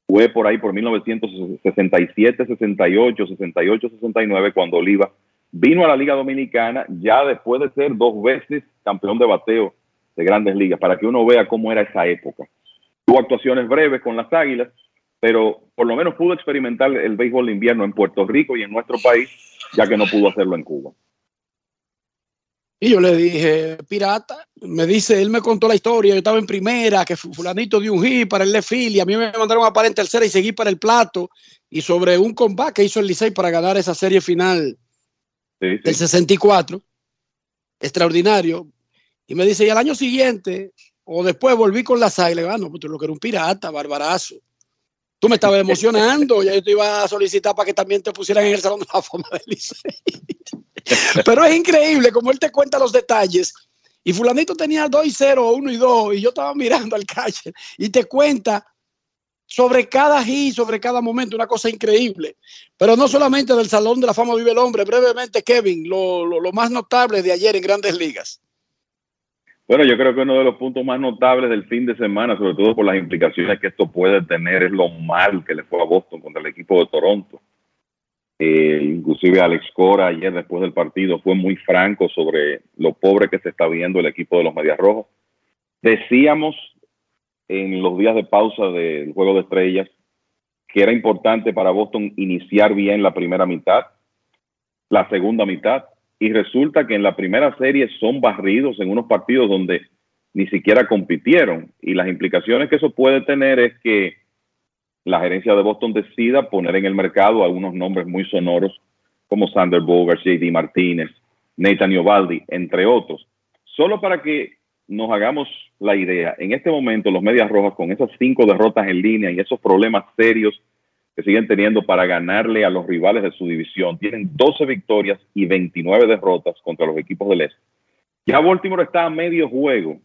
Fue por ahí por 1967, 68, 68, 69, cuando Oliva vino a la Liga Dominicana, ya después de ser dos veces campeón de bateo de grandes ligas, para que uno vea cómo era esa época. Tuvo actuaciones breves con las Águilas, pero por lo menos pudo experimentar el béisbol de invierno en Puerto Rico y en nuestro país, ya que no pudo hacerlo en Cuba. Y yo le dije, pirata, me dice, él me contó la historia, yo estaba en primera, que fulanito dio un hit para el left y a mí me mandaron a parar en tercera y seguí para el plato, y sobre un combate que hizo el Licey para ganar esa serie final del 64, extraordinario, y me dice, y al año siguiente, o después volví con las águilas, ah, no, pues lo que era un pirata, barbarazo. Tú me estabas emocionando, ya yo te iba a solicitar para que también te pusieran en el Salón de la Fama del Licey. Pero es increíble como él te cuenta los detalles. Y fulanito tenía 2 y 0, 1 y 2, y yo estaba mirando al catcher y te cuenta sobre cada hit, sobre cada momento, una cosa increíble. Pero no solamente del Salón de la Fama vive el hombre, brevemente, Kevin, lo, lo, lo más notable de ayer en grandes ligas. Bueno, yo creo que uno de los puntos más notables del fin de semana, sobre todo por las implicaciones que esto puede tener, es lo mal que le fue a Boston contra el equipo de Toronto. Eh, inclusive Alex Cora ayer después del partido fue muy franco sobre lo pobre que se está viendo el equipo de los Medias Rojas. Decíamos en los días de pausa del Juego de Estrellas que era importante para Boston iniciar bien la primera mitad, la segunda mitad, y resulta que en la primera serie son barridos en unos partidos donde ni siquiera compitieron. Y las implicaciones que eso puede tener es que la gerencia de Boston decida poner en el mercado algunos nombres muy sonoros como Sander Bogart, J.D. Martínez, Nathan Iovaldi, entre otros. Solo para que nos hagamos la idea, en este momento los Medias Rojas con esas cinco derrotas en línea y esos problemas serios que siguen teniendo para ganarle a los rivales de su división. Tienen 12 victorias y 29 derrotas contra los equipos del Este. Ya Baltimore está a medio juego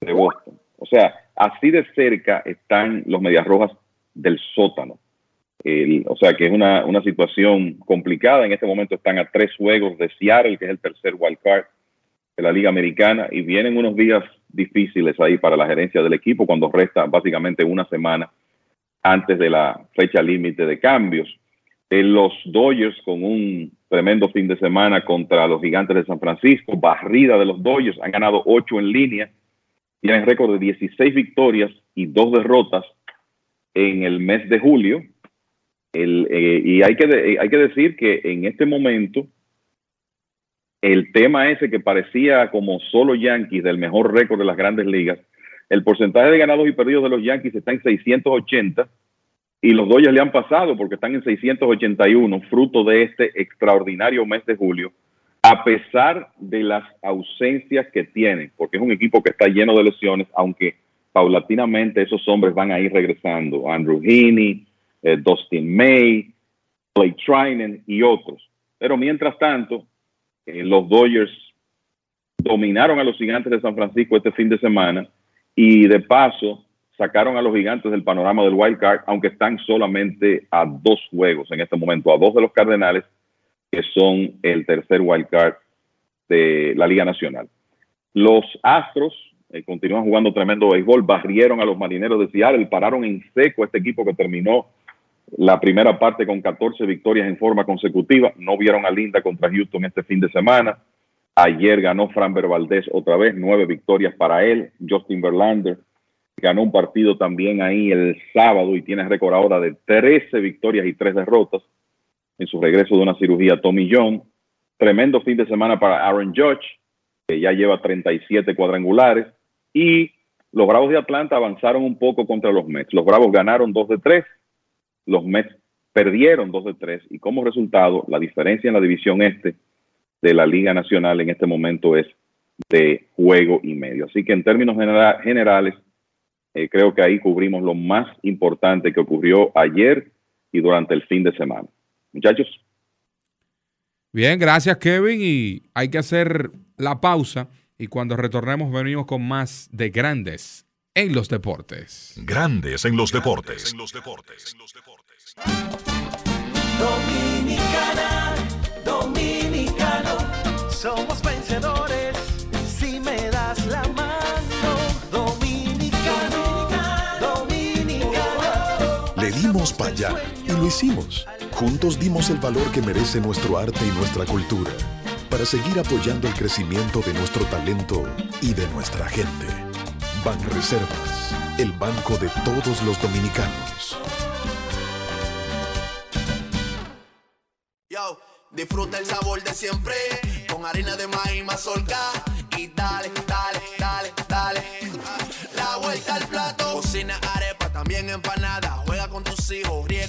de Boston. O sea, así de cerca están los Medias Rojas del sótano. o sea, que es una, una, situación complicada. En este momento están a tres juegos de Seattle, que es el tercer wild card de la Liga Americana, y vienen unos días difíciles ahí para la gerencia del equipo cuando resta básicamente una semana antes de la fecha límite de cambios. En los Dodgers con un tremendo fin de semana contra los Gigantes de San Francisco, barrida de los Dodgers, han ganado ocho en línea, tienen récord de 16 victorias y dos derrotas en el mes de julio. Eh, y hay que, eh, hay que decir que en este momento el tema ese que parecía como solo Yankees del mejor récord de las grandes ligas, el porcentaje de ganados y perdidos de los Yankees está en 680 y los Dodgers le han pasado porque están en 681, fruto de este extraordinario mes de julio, a pesar de las ausencias que tienen, porque es un equipo que está lleno de lesiones, aunque paulatinamente esos hombres van a ir regresando. Andrew Heaney, eh, Dustin May, Clay Trinan y otros. Pero mientras tanto, eh, los Dodgers dominaron a los gigantes de San Francisco este fin de semana y de paso sacaron a los gigantes del panorama del wild card, aunque están solamente a dos juegos en este momento, a dos de los Cardenales, que son el tercer wild card de la Liga Nacional. Los Astros eh, continúan jugando tremendo béisbol, barrieron a los Marineros de Seattle, pararon en seco a este equipo que terminó la primera parte con 14 victorias en forma consecutiva. No vieron a Linda contra Houston este fin de semana. Ayer ganó Fran Valdez otra vez, nueve victorias para él. Justin Verlander ganó un partido también ahí el sábado y tiene récord de 13 victorias y 3 derrotas en su regreso de una cirugía Tommy John. Tremendo fin de semana para Aaron Judge, que ya lleva 37 cuadrangulares. Y los Bravos de Atlanta avanzaron un poco contra los Mets. Los Bravos ganaron 2 de 3, los Mets perdieron 2 de 3 y como resultado la diferencia en la división este de la Liga Nacional en este momento es de juego y medio. Así que en términos generales, eh, creo que ahí cubrimos lo más importante que ocurrió ayer y durante el fin de semana. Muchachos. Bien, gracias Kevin y hay que hacer la pausa y cuando retornemos venimos con más de grandes en los deportes. Grandes en los deportes. En los deportes. Le dimos para allá y lo hicimos. Juntos dimos el valor que merece nuestro arte y nuestra cultura para seguir apoyando el crecimiento de nuestro talento y de nuestra gente. Banreservas, el banco de todos los dominicanos. Yo, disfruta el sabor de siempre con harina de maíz mazorca y dale, dale,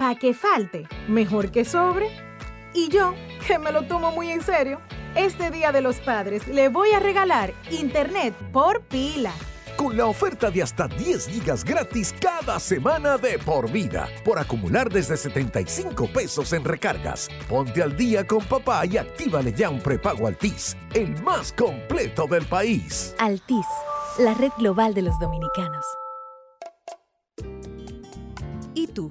pa' que falte, mejor que sobre. Y yo, que me lo tomo muy en serio, este Día de los Padres le voy a regalar internet por pila. Con la oferta de hasta 10 gigas gratis cada semana de por vida, por acumular desde 75 pesos en recargas. Ponte al día con papá y actívale ya un prepago Altis, el más completo del país. Altis, la red global de los dominicanos. ¿Y tú?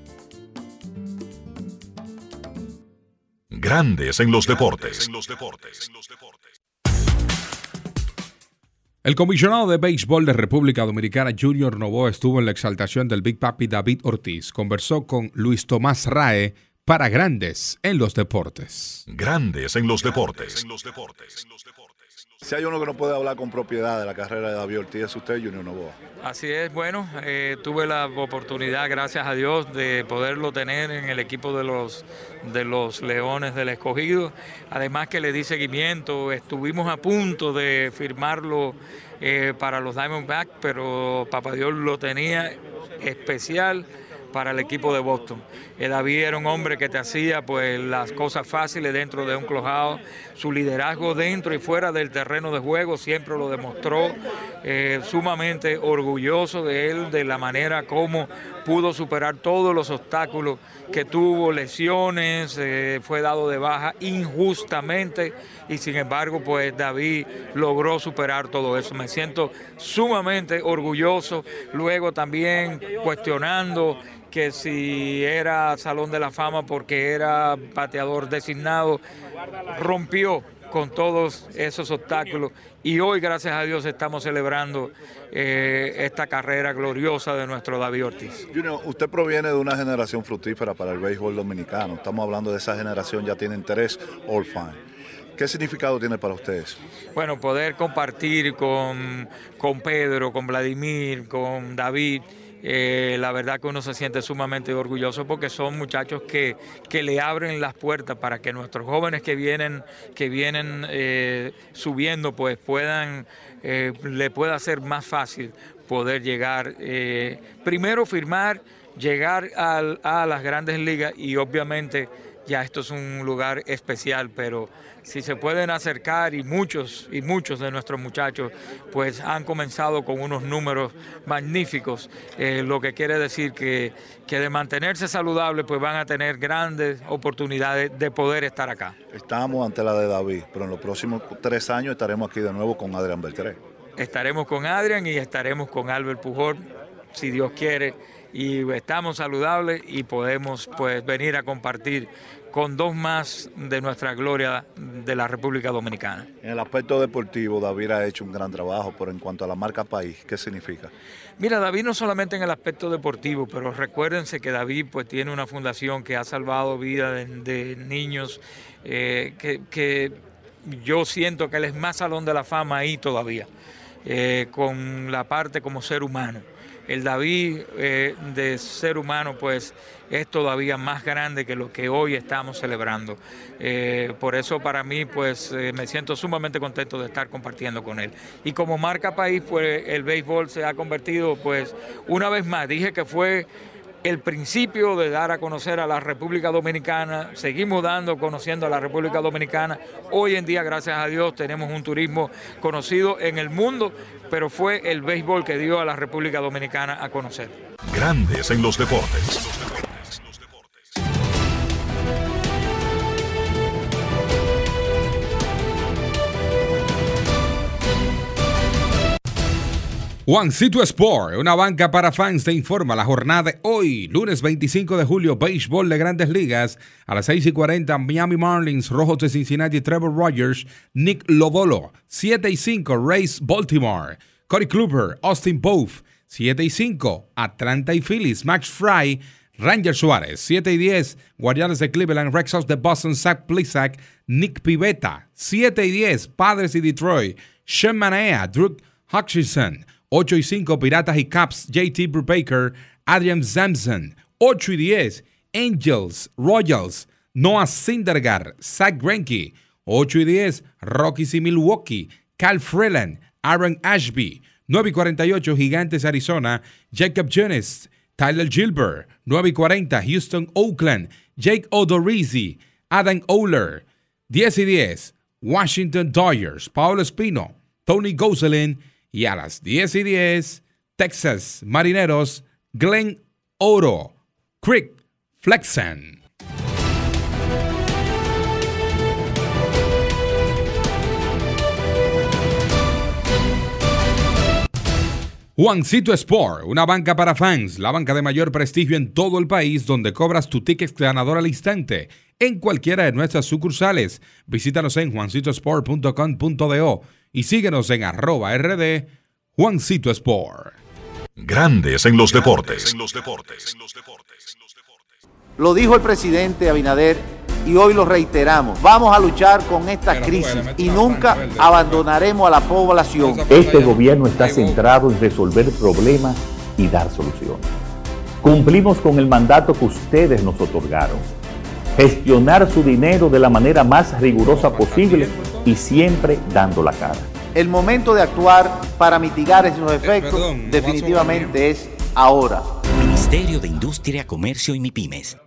Grandes en los deportes. El comisionado de béisbol de República Dominicana, Junior Novoa, estuvo en la exaltación del Big Papi David Ortiz. Conversó con Luis Tomás Rae para Grandes en los Deportes. Grandes en los deportes. Si hay uno que no puede hablar con propiedad de la carrera de David Ortiz, es usted, Junior Novoa. Así es, bueno, eh, tuve la oportunidad, gracias a Dios, de poderlo tener en el equipo de los, de los Leones del Escogido. Además que le di seguimiento, estuvimos a punto de firmarlo eh, para los Diamondbacks, pero Papá Dios lo tenía especial para el equipo de Boston. Eh, David era un hombre que te hacía pues las cosas fáciles dentro de un clojado, su liderazgo dentro y fuera del terreno de juego siempre lo demostró, eh, sumamente orgulloso de él, de la manera como pudo superar todos los obstáculos que tuvo, lesiones, eh, fue dado de baja injustamente y sin embargo pues David logró superar todo eso. Me siento sumamente orgulloso, luego también cuestionando que si era Salón de la Fama porque era bateador designado, rompió con todos esos obstáculos y hoy gracias a Dios estamos celebrando eh, esta carrera gloriosa de nuestro David Ortiz. Junior, usted proviene de una generación fructífera para el béisbol dominicano. Estamos hablando de esa generación, ya tiene interés all fine. ¿Qué significado tiene para ustedes? Bueno, poder compartir con, con Pedro, con Vladimir, con David. Eh, la verdad que uno se siente sumamente orgulloso porque son muchachos que, que le abren las puertas para que nuestros jóvenes que vienen, que vienen eh, subiendo pues puedan, eh, le pueda ser más fácil poder llegar, primero firmar, llegar al- a las grandes ligas y obviamente ya esto es un lugar especial, pero si se pueden acercar y muchos y muchos de nuestros muchachos pues han comenzado con unos números magníficos, eh, lo que quiere decir que, que de mantenerse saludable pues van a tener grandes oportunidades de poder estar acá. Estamos ante la de David, pero en los próximos tres años estaremos aquí de nuevo con Adrián Beltré. Estaremos con Adrián y estaremos con Albert Pujol, si Dios quiere, y estamos saludables y podemos pues venir a compartir con dos más de nuestra gloria de la República Dominicana. En el aspecto deportivo, David ha hecho un gran trabajo, pero en cuanto a la marca país, ¿qué significa? Mira, David no solamente en el aspecto deportivo, pero recuérdense que David pues tiene una fundación que ha salvado vidas de, de niños, eh, que, que yo siento que él es más salón de la fama ahí todavía, eh, con la parte como ser humano. El David eh, de ser humano pues es todavía más grande que lo que hoy estamos celebrando. Eh, por eso para mí pues eh, me siento sumamente contento de estar compartiendo con él. Y como marca país pues el béisbol se ha convertido pues una vez más, dije que fue el principio de dar a conocer a la República Dominicana, seguimos dando, conociendo a la República Dominicana. Hoy en día, gracias a Dios, tenemos un turismo conocido en el mundo, pero fue el béisbol que dio a la República Dominicana a conocer. Grandes en los deportes. Juancito Sport, una banca para fans, te informa la jornada de hoy, lunes 25 de julio, béisbol de grandes ligas. A las 6 y 40, Miami Marlins, Rojos de Cincinnati, Trevor Rogers, Nick Lodolo. 7 y 5, Rays, Baltimore. Corey Kluber, Austin Pope. 7 y 5, Atlanta y Phillies, Max Fry, Ranger Suárez. 7 y 10, Guardianes de Cleveland, Red Sox de Boston, Zach Plisak, Nick Pivetta. 7 y 10, Padres y Detroit, Sean Manea, Drew Hutchinson. 8 y 5, Piratas y Caps, JT Brubaker, Adrian Sampson. 8 y 10, Angels, Royals, Noah Syndergaard, Zach Greinke. 8 y 10, Rockies y Milwaukee, Cal Freeland, Aaron Ashby. 9 y 48, Gigantes Arizona, Jacob Jones, Tyler Gilbert. 9 y 40, Houston Oakland, Jake Odorizzi, Adam Oler. 10 y 10, Washington Dodgers, Paulo Espino, Tony Gosselin y a las 10 y 10, Texas Marineros, Glenn Oro, Crick Flexen. Juancito Sport, una banca para fans, la banca de mayor prestigio en todo el país donde cobras tu ticket ganador al instante en cualquiera de nuestras sucursales. Visítanos en juancitosport.com.do y síguenos en arroba rd Juancito Sport. Grandes en los deportes. Lo dijo el presidente Abinader y hoy lo reiteramos. Vamos a luchar con esta crisis y nunca abandonaremos a la población. Este gobierno está centrado en resolver problemas y dar soluciones. Cumplimos con el mandato que ustedes nos otorgaron. Gestionar su dinero de la manera más rigurosa posible y siempre dando la cara. El momento de actuar para mitigar esos efectos definitivamente es ahora. Ministerio de Industria, Comercio y MIPIMES.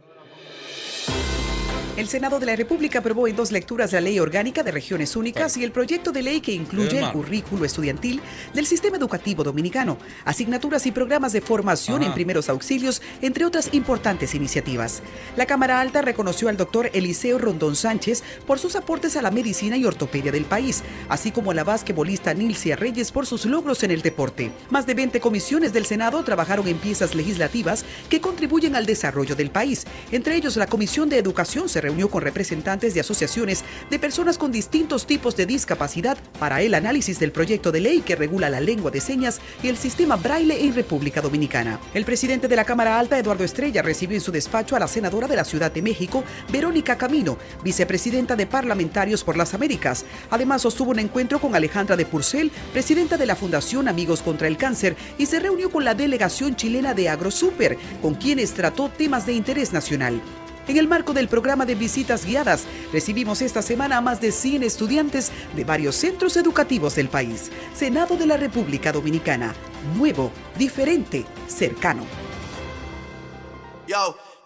El Senado de la República aprobó en dos lecturas la Ley Orgánica de Regiones Únicas y el proyecto de ley que incluye el currículo estudiantil del sistema educativo dominicano, asignaturas y programas de formación en primeros auxilios, entre otras importantes iniciativas. La Cámara Alta reconoció al doctor Eliseo Rondón Sánchez por sus aportes a la medicina y ortopedia del país, así como a la basquetbolista Nilcia Reyes por sus logros en el deporte. Más de 20 comisiones del Senado trabajaron en piezas legislativas que contribuyen al desarrollo del país. Entre ellos, la Comisión de Educación se reunió con representantes de asociaciones de personas con distintos tipos de discapacidad para el análisis del proyecto de ley que regula la lengua de señas y el sistema braille en República Dominicana. El presidente de la Cámara Alta, Eduardo Estrella, recibió en su despacho a la senadora de la Ciudad de México, Verónica Camino, vicepresidenta de Parlamentarios por las Américas. Además, sostuvo un encuentro con Alejandra de Purcell, presidenta de la Fundación Amigos contra el Cáncer, y se reunió con la delegación chilena de AgroSuper, con quienes trató temas de interés nacional. En el marco del programa de visitas guiadas, recibimos esta semana a más de 100 estudiantes de varios centros educativos del país. Senado de la República Dominicana. Nuevo, diferente, cercano.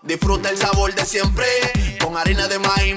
Disfruta el sabor de siempre con de maíz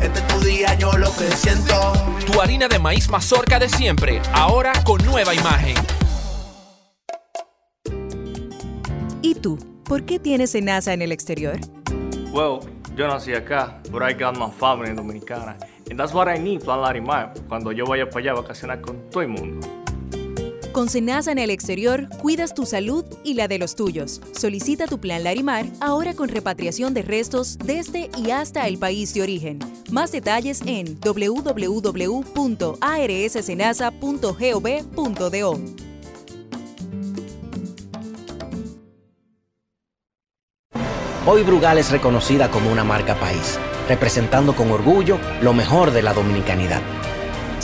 Este es tu día, yo lo que siento. Tu harina de maíz mazorca de siempre, ahora con nueva imagen. ¿Y tú? ¿Por qué tienes enaza en el exterior? Well, yo nací acá, but I got my family dominicana. And that's what I need, Plan Larimar, cuando yo vaya para allá a vacacionar con todo el mundo. Con Senasa en el exterior, cuidas tu salud y la de los tuyos. Solicita tu plan Larimar ahora con repatriación de restos desde y hasta el país de origen. Más detalles en www.arssenasa.gov.do. Hoy Brugal es reconocida como una marca país, representando con orgullo lo mejor de la dominicanidad.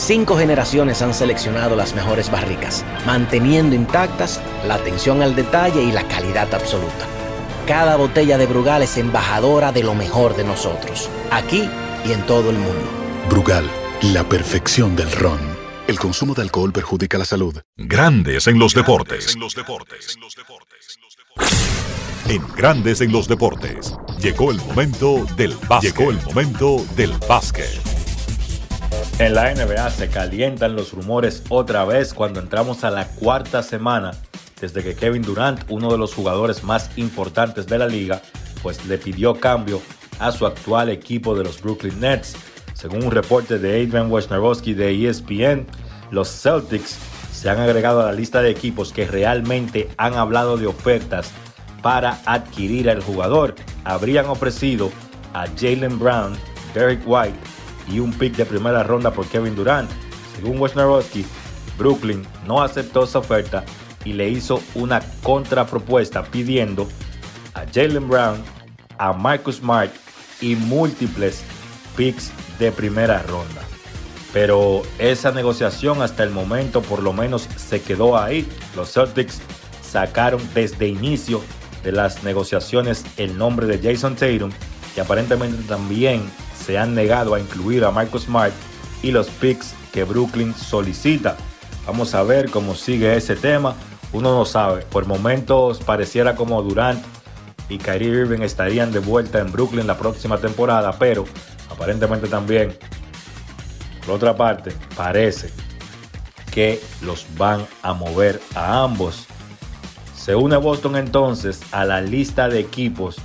Cinco generaciones han seleccionado las mejores barricas, manteniendo intactas la atención al detalle y la calidad absoluta. Cada botella de Brugal es embajadora de lo mejor de nosotros, aquí y en todo el mundo. Brugal, la perfección del ron. El consumo de alcohol perjudica la salud. Grandes en los deportes. En los deportes. En los deportes. En Grandes en los Deportes, llegó el momento del básquet. Llegó el momento del básquet. En la NBA se calientan los rumores otra vez cuando entramos a la cuarta semana desde que Kevin Durant, uno de los jugadores más importantes de la liga, pues le pidió cambio a su actual equipo de los Brooklyn Nets. Según un reporte de Adrian Wojnarowski de ESPN, los Celtics se han agregado a la lista de equipos que realmente han hablado de ofertas para adquirir al jugador. Habrían ofrecido a Jalen Brown, Derek White y un pick de primera ronda por Kevin Durant. Según Wojnarowski, Brooklyn no aceptó esa oferta y le hizo una contrapropuesta pidiendo a Jalen Brown, a Marcus Smart y múltiples picks de primera ronda. Pero esa negociación hasta el momento por lo menos se quedó ahí. Los Celtics sacaron desde inicio de las negociaciones el nombre de Jason Tatum y aparentemente también se han negado a incluir a Marcus Smart y los picks que Brooklyn solicita. Vamos a ver cómo sigue ese tema uno no sabe. Por momentos pareciera como Durant y Kyrie Irving estarían de vuelta en Brooklyn la próxima temporada, pero aparentemente también, por otra parte, parece que los van a mover a ambos. Se une Boston entonces a la lista de equipos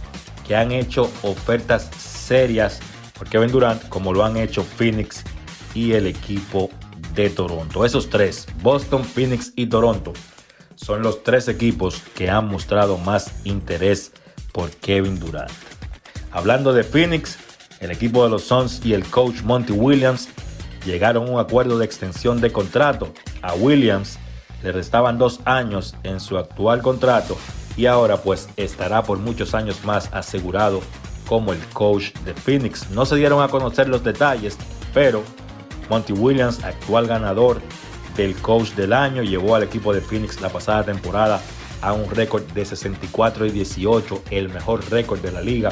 que han hecho ofertas serias por Kevin Durant, como lo han hecho Phoenix y el equipo de Toronto. Esos tres, Boston, Phoenix y Toronto, son los tres equipos que han mostrado más interés por Kevin Durant. Hablando de Phoenix, el equipo de los Suns y el coach Monty Williams llegaron a un acuerdo de extensión de contrato. A Williams le restaban dos años en su actual contrato y ahora pues estará por muchos años más asegurado como el coach de Phoenix. No se dieron a conocer los detalles, pero Monty Williams, actual ganador del coach del año, llevó al equipo de Phoenix la pasada temporada a un récord de 64 y 18, el mejor récord de la liga.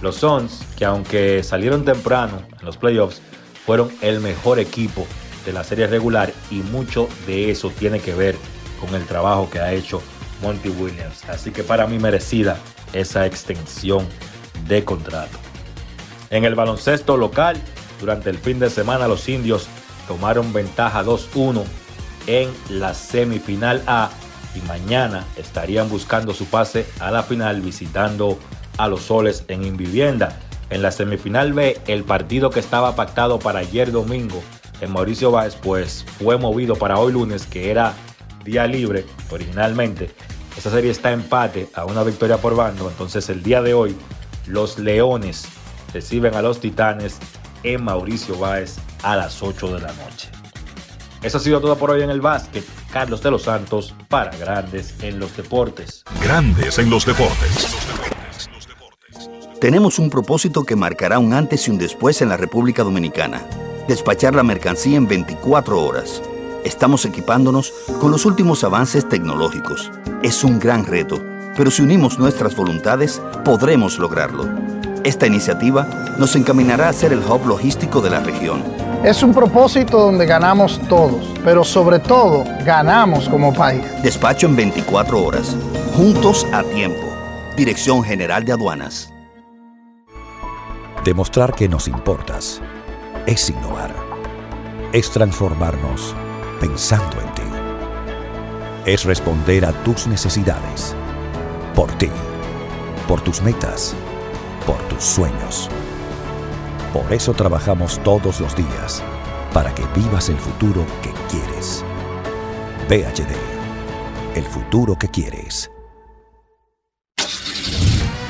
Los Suns, que aunque salieron temprano en los playoffs, fueron el mejor equipo de la serie regular y mucho de eso tiene que ver con el trabajo que ha hecho Monty Williams. Así que para mí merecida esa extensión de contrato. En el baloncesto local, durante el fin de semana los indios tomaron ventaja 2-1 en la semifinal A y mañana estarían buscando su pase a la final visitando a los soles en Invivienda. En la semifinal B, el partido que estaba pactado para ayer domingo en Mauricio Báez, pues fue movido para hoy lunes, que era día libre originalmente. Esta serie está empate a una victoria por bando, entonces el día de hoy los Leones reciben a los Titanes en Mauricio Báez a las 8 de la noche. Eso ha sido todo por hoy en el básquet. Carlos de los Santos para Grandes en los Deportes. Grandes en los Deportes. Tenemos un propósito que marcará un antes y un después en la República Dominicana. Despachar la mercancía en 24 horas. Estamos equipándonos con los últimos avances tecnológicos. Es un gran reto, pero si unimos nuestras voluntades, podremos lograrlo. Esta iniciativa nos encaminará a ser el hub logístico de la región. Es un propósito donde ganamos todos, pero sobre todo ganamos como país. Despacho en 24 horas, juntos a tiempo. Dirección General de Aduanas. Demostrar que nos importas es innovar. Es transformarnos pensando en ti. Es responder a tus necesidades. Por ti. Por tus metas por tus sueños. Por eso trabajamos todos los días, para que vivas el futuro que quieres. VHD, el futuro que quieres.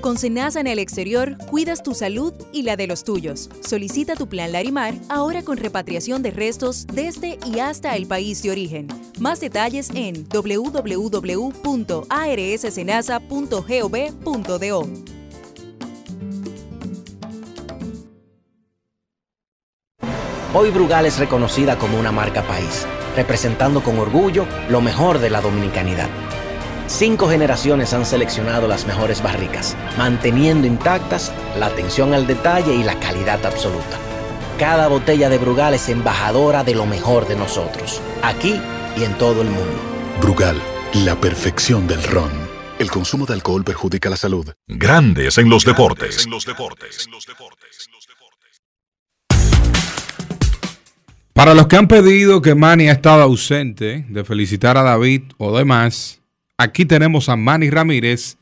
Con Senasa en el exterior, cuidas tu salud y la de los tuyos. Solicita tu plan Larimar ahora con repatriación de restos desde y hasta el país de origen. Más detalles en www.arssenasa.gov.do. Hoy Brugal es reconocida como una marca país, representando con orgullo lo mejor de la dominicanidad. Cinco generaciones han seleccionado las mejores barricas, manteniendo intactas la atención al detalle y la calidad absoluta. Cada botella de Brugal es embajadora de lo mejor de nosotros, aquí y en todo el mundo. Brugal, la perfección del ron. El consumo de alcohol perjudica la salud. Grandes en los deportes. Para los que han pedido que Manny ha estado ausente de felicitar a David o demás, aquí tenemos a Manny Ramírez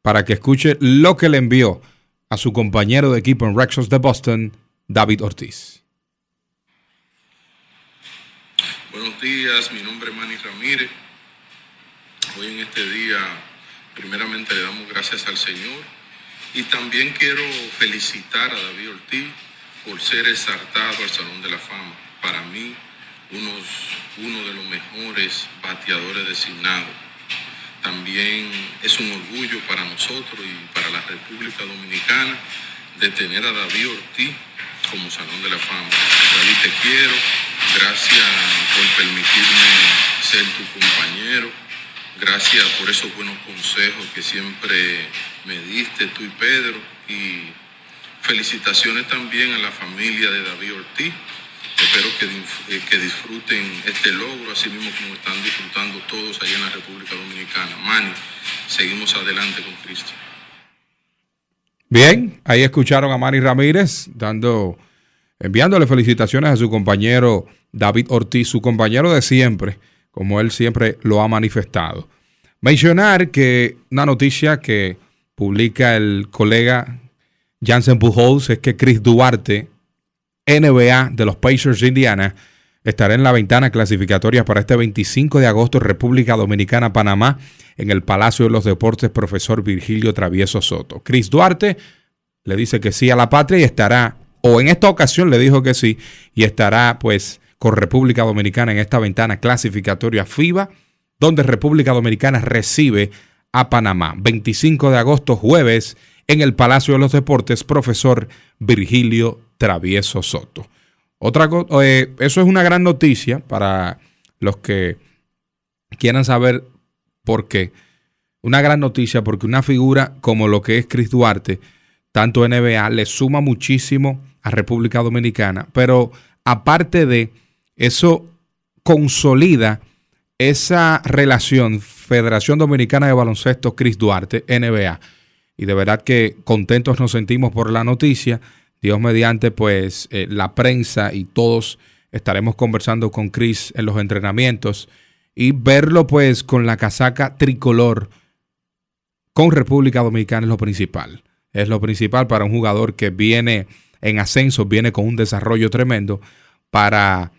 para que escuche lo que le envió a su compañero de equipo en Rexos de Boston, David Ortiz. Buenos días, mi nombre es Manny Ramírez. Hoy en este día, primeramente le damos gracias al Señor y también quiero felicitar a David Ortiz por ser exaltado al Salón de la Fama para mí uno de los mejores bateadores designados. También es un orgullo para nosotros y para la República Dominicana de tener a David Ortiz como Salón de la Fama. David, te quiero. Gracias por permitirme ser tu compañero. Gracias por esos buenos consejos que siempre me diste tú y Pedro. Y felicitaciones también a la familia de David Ortiz Espero que, eh, que, disfruten este logro, así mismo como están disfrutando todos allá en la República Dominicana. Mani, seguimos adelante con Cristo. Bien, ahí escucharon a Manny Ramírez dando, enviándole felicitaciones a su compañero David Ortiz, su compañero de siempre, como él siempre lo ha manifestado. Mencionar que una noticia que publica el colega Jansen Pujols es que Chris Duarte NBA de los Pacers de Indiana estará en la ventana clasificatoria para este 25 de agosto República Dominicana, Panamá, en el Palacio de los Deportes, profesor Virgilio Travieso Soto. Chris Duarte le dice que sí a la patria y estará, o en esta ocasión le dijo que sí, y estará pues con República Dominicana en esta ventana clasificatoria FIBA, donde República Dominicana recibe a Panamá. 25 de agosto, jueves, en el Palacio de los Deportes, profesor Virgilio Travieso Soto. Otra eh, eso es una gran noticia para los que quieran saber por qué. Una gran noticia porque una figura como lo que es Chris Duarte, tanto NBA, le suma muchísimo a República Dominicana, pero aparte de eso, consolida esa relación Federación Dominicana de Baloncesto Chris Duarte, NBA. Y de verdad que contentos nos sentimos por la noticia Dios mediante, pues eh, la prensa y todos estaremos conversando con Chris en los entrenamientos y verlo pues con la casaca tricolor con República Dominicana es lo principal. Es lo principal para un jugador que viene en ascenso, viene con un desarrollo tremendo para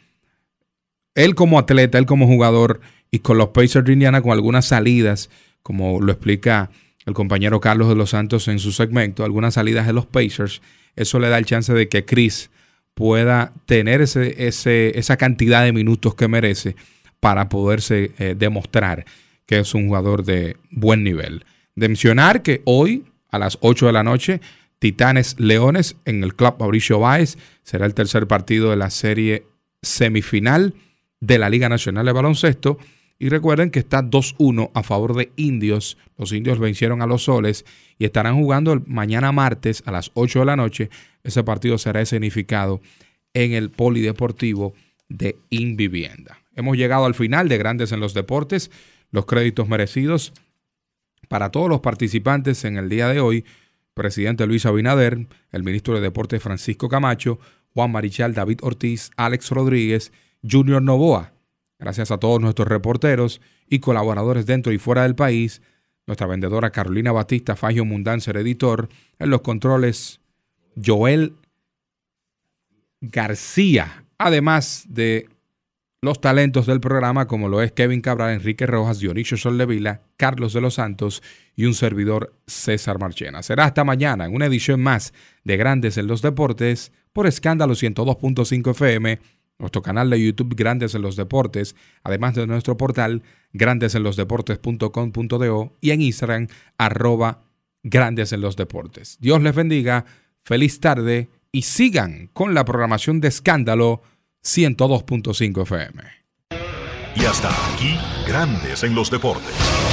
él como atleta, él como jugador y con los Pacers de Indiana con algunas salidas, como lo explica el compañero Carlos de los Santos en su segmento, algunas salidas de los Pacers eso le da el chance de que Chris pueda tener ese, esa cantidad de minutos que merece para poderse eh, demostrar que es un jugador de buen nivel. De mencionar que hoy a las 8 de la noche, Titanes Leones en el Club Mauricio Báez será el tercer partido de la serie semifinal de la Liga Nacional de Baloncesto. Y recuerden que está 2-1 a favor de Indios. Los Indios vencieron a los Soles y estarán jugando mañana martes a las 8 de la noche. Ese partido será escenificado en el Polideportivo de Invivienda. Hemos llegado al final de Grandes en los Deportes. Los créditos merecidos para todos los participantes en el día de hoy. presidente Luis Abinader, el ministro de Deportes Francisco Camacho, Juan Marichal, David Ortiz, Alex Rodríguez, Junior Novoa. Gracias a todos nuestros reporteros y colaboradores dentro y fuera del país. Nuestra vendedora Carolina Batista, Fagio Mundanzer, editor. En los controles, Joel García. Además de los talentos del programa, como lo es Kevin Cabral, Enrique Rojas, Dionisio Soldevila, Carlos de los Santos y un servidor César Marchena. Será hasta mañana en una edición más de Grandes en los Deportes por Escándalo 102.5 FM, nuestro canal de YouTube Grandes en los Deportes, además de nuestro portal grandesenlosdeportes.com.do y en Instagram arroba Grandes en los Deportes. Dios les bendiga, feliz tarde y sigan con la programación de Escándalo 102.5 FM. Y hasta aquí, Grandes en los Deportes.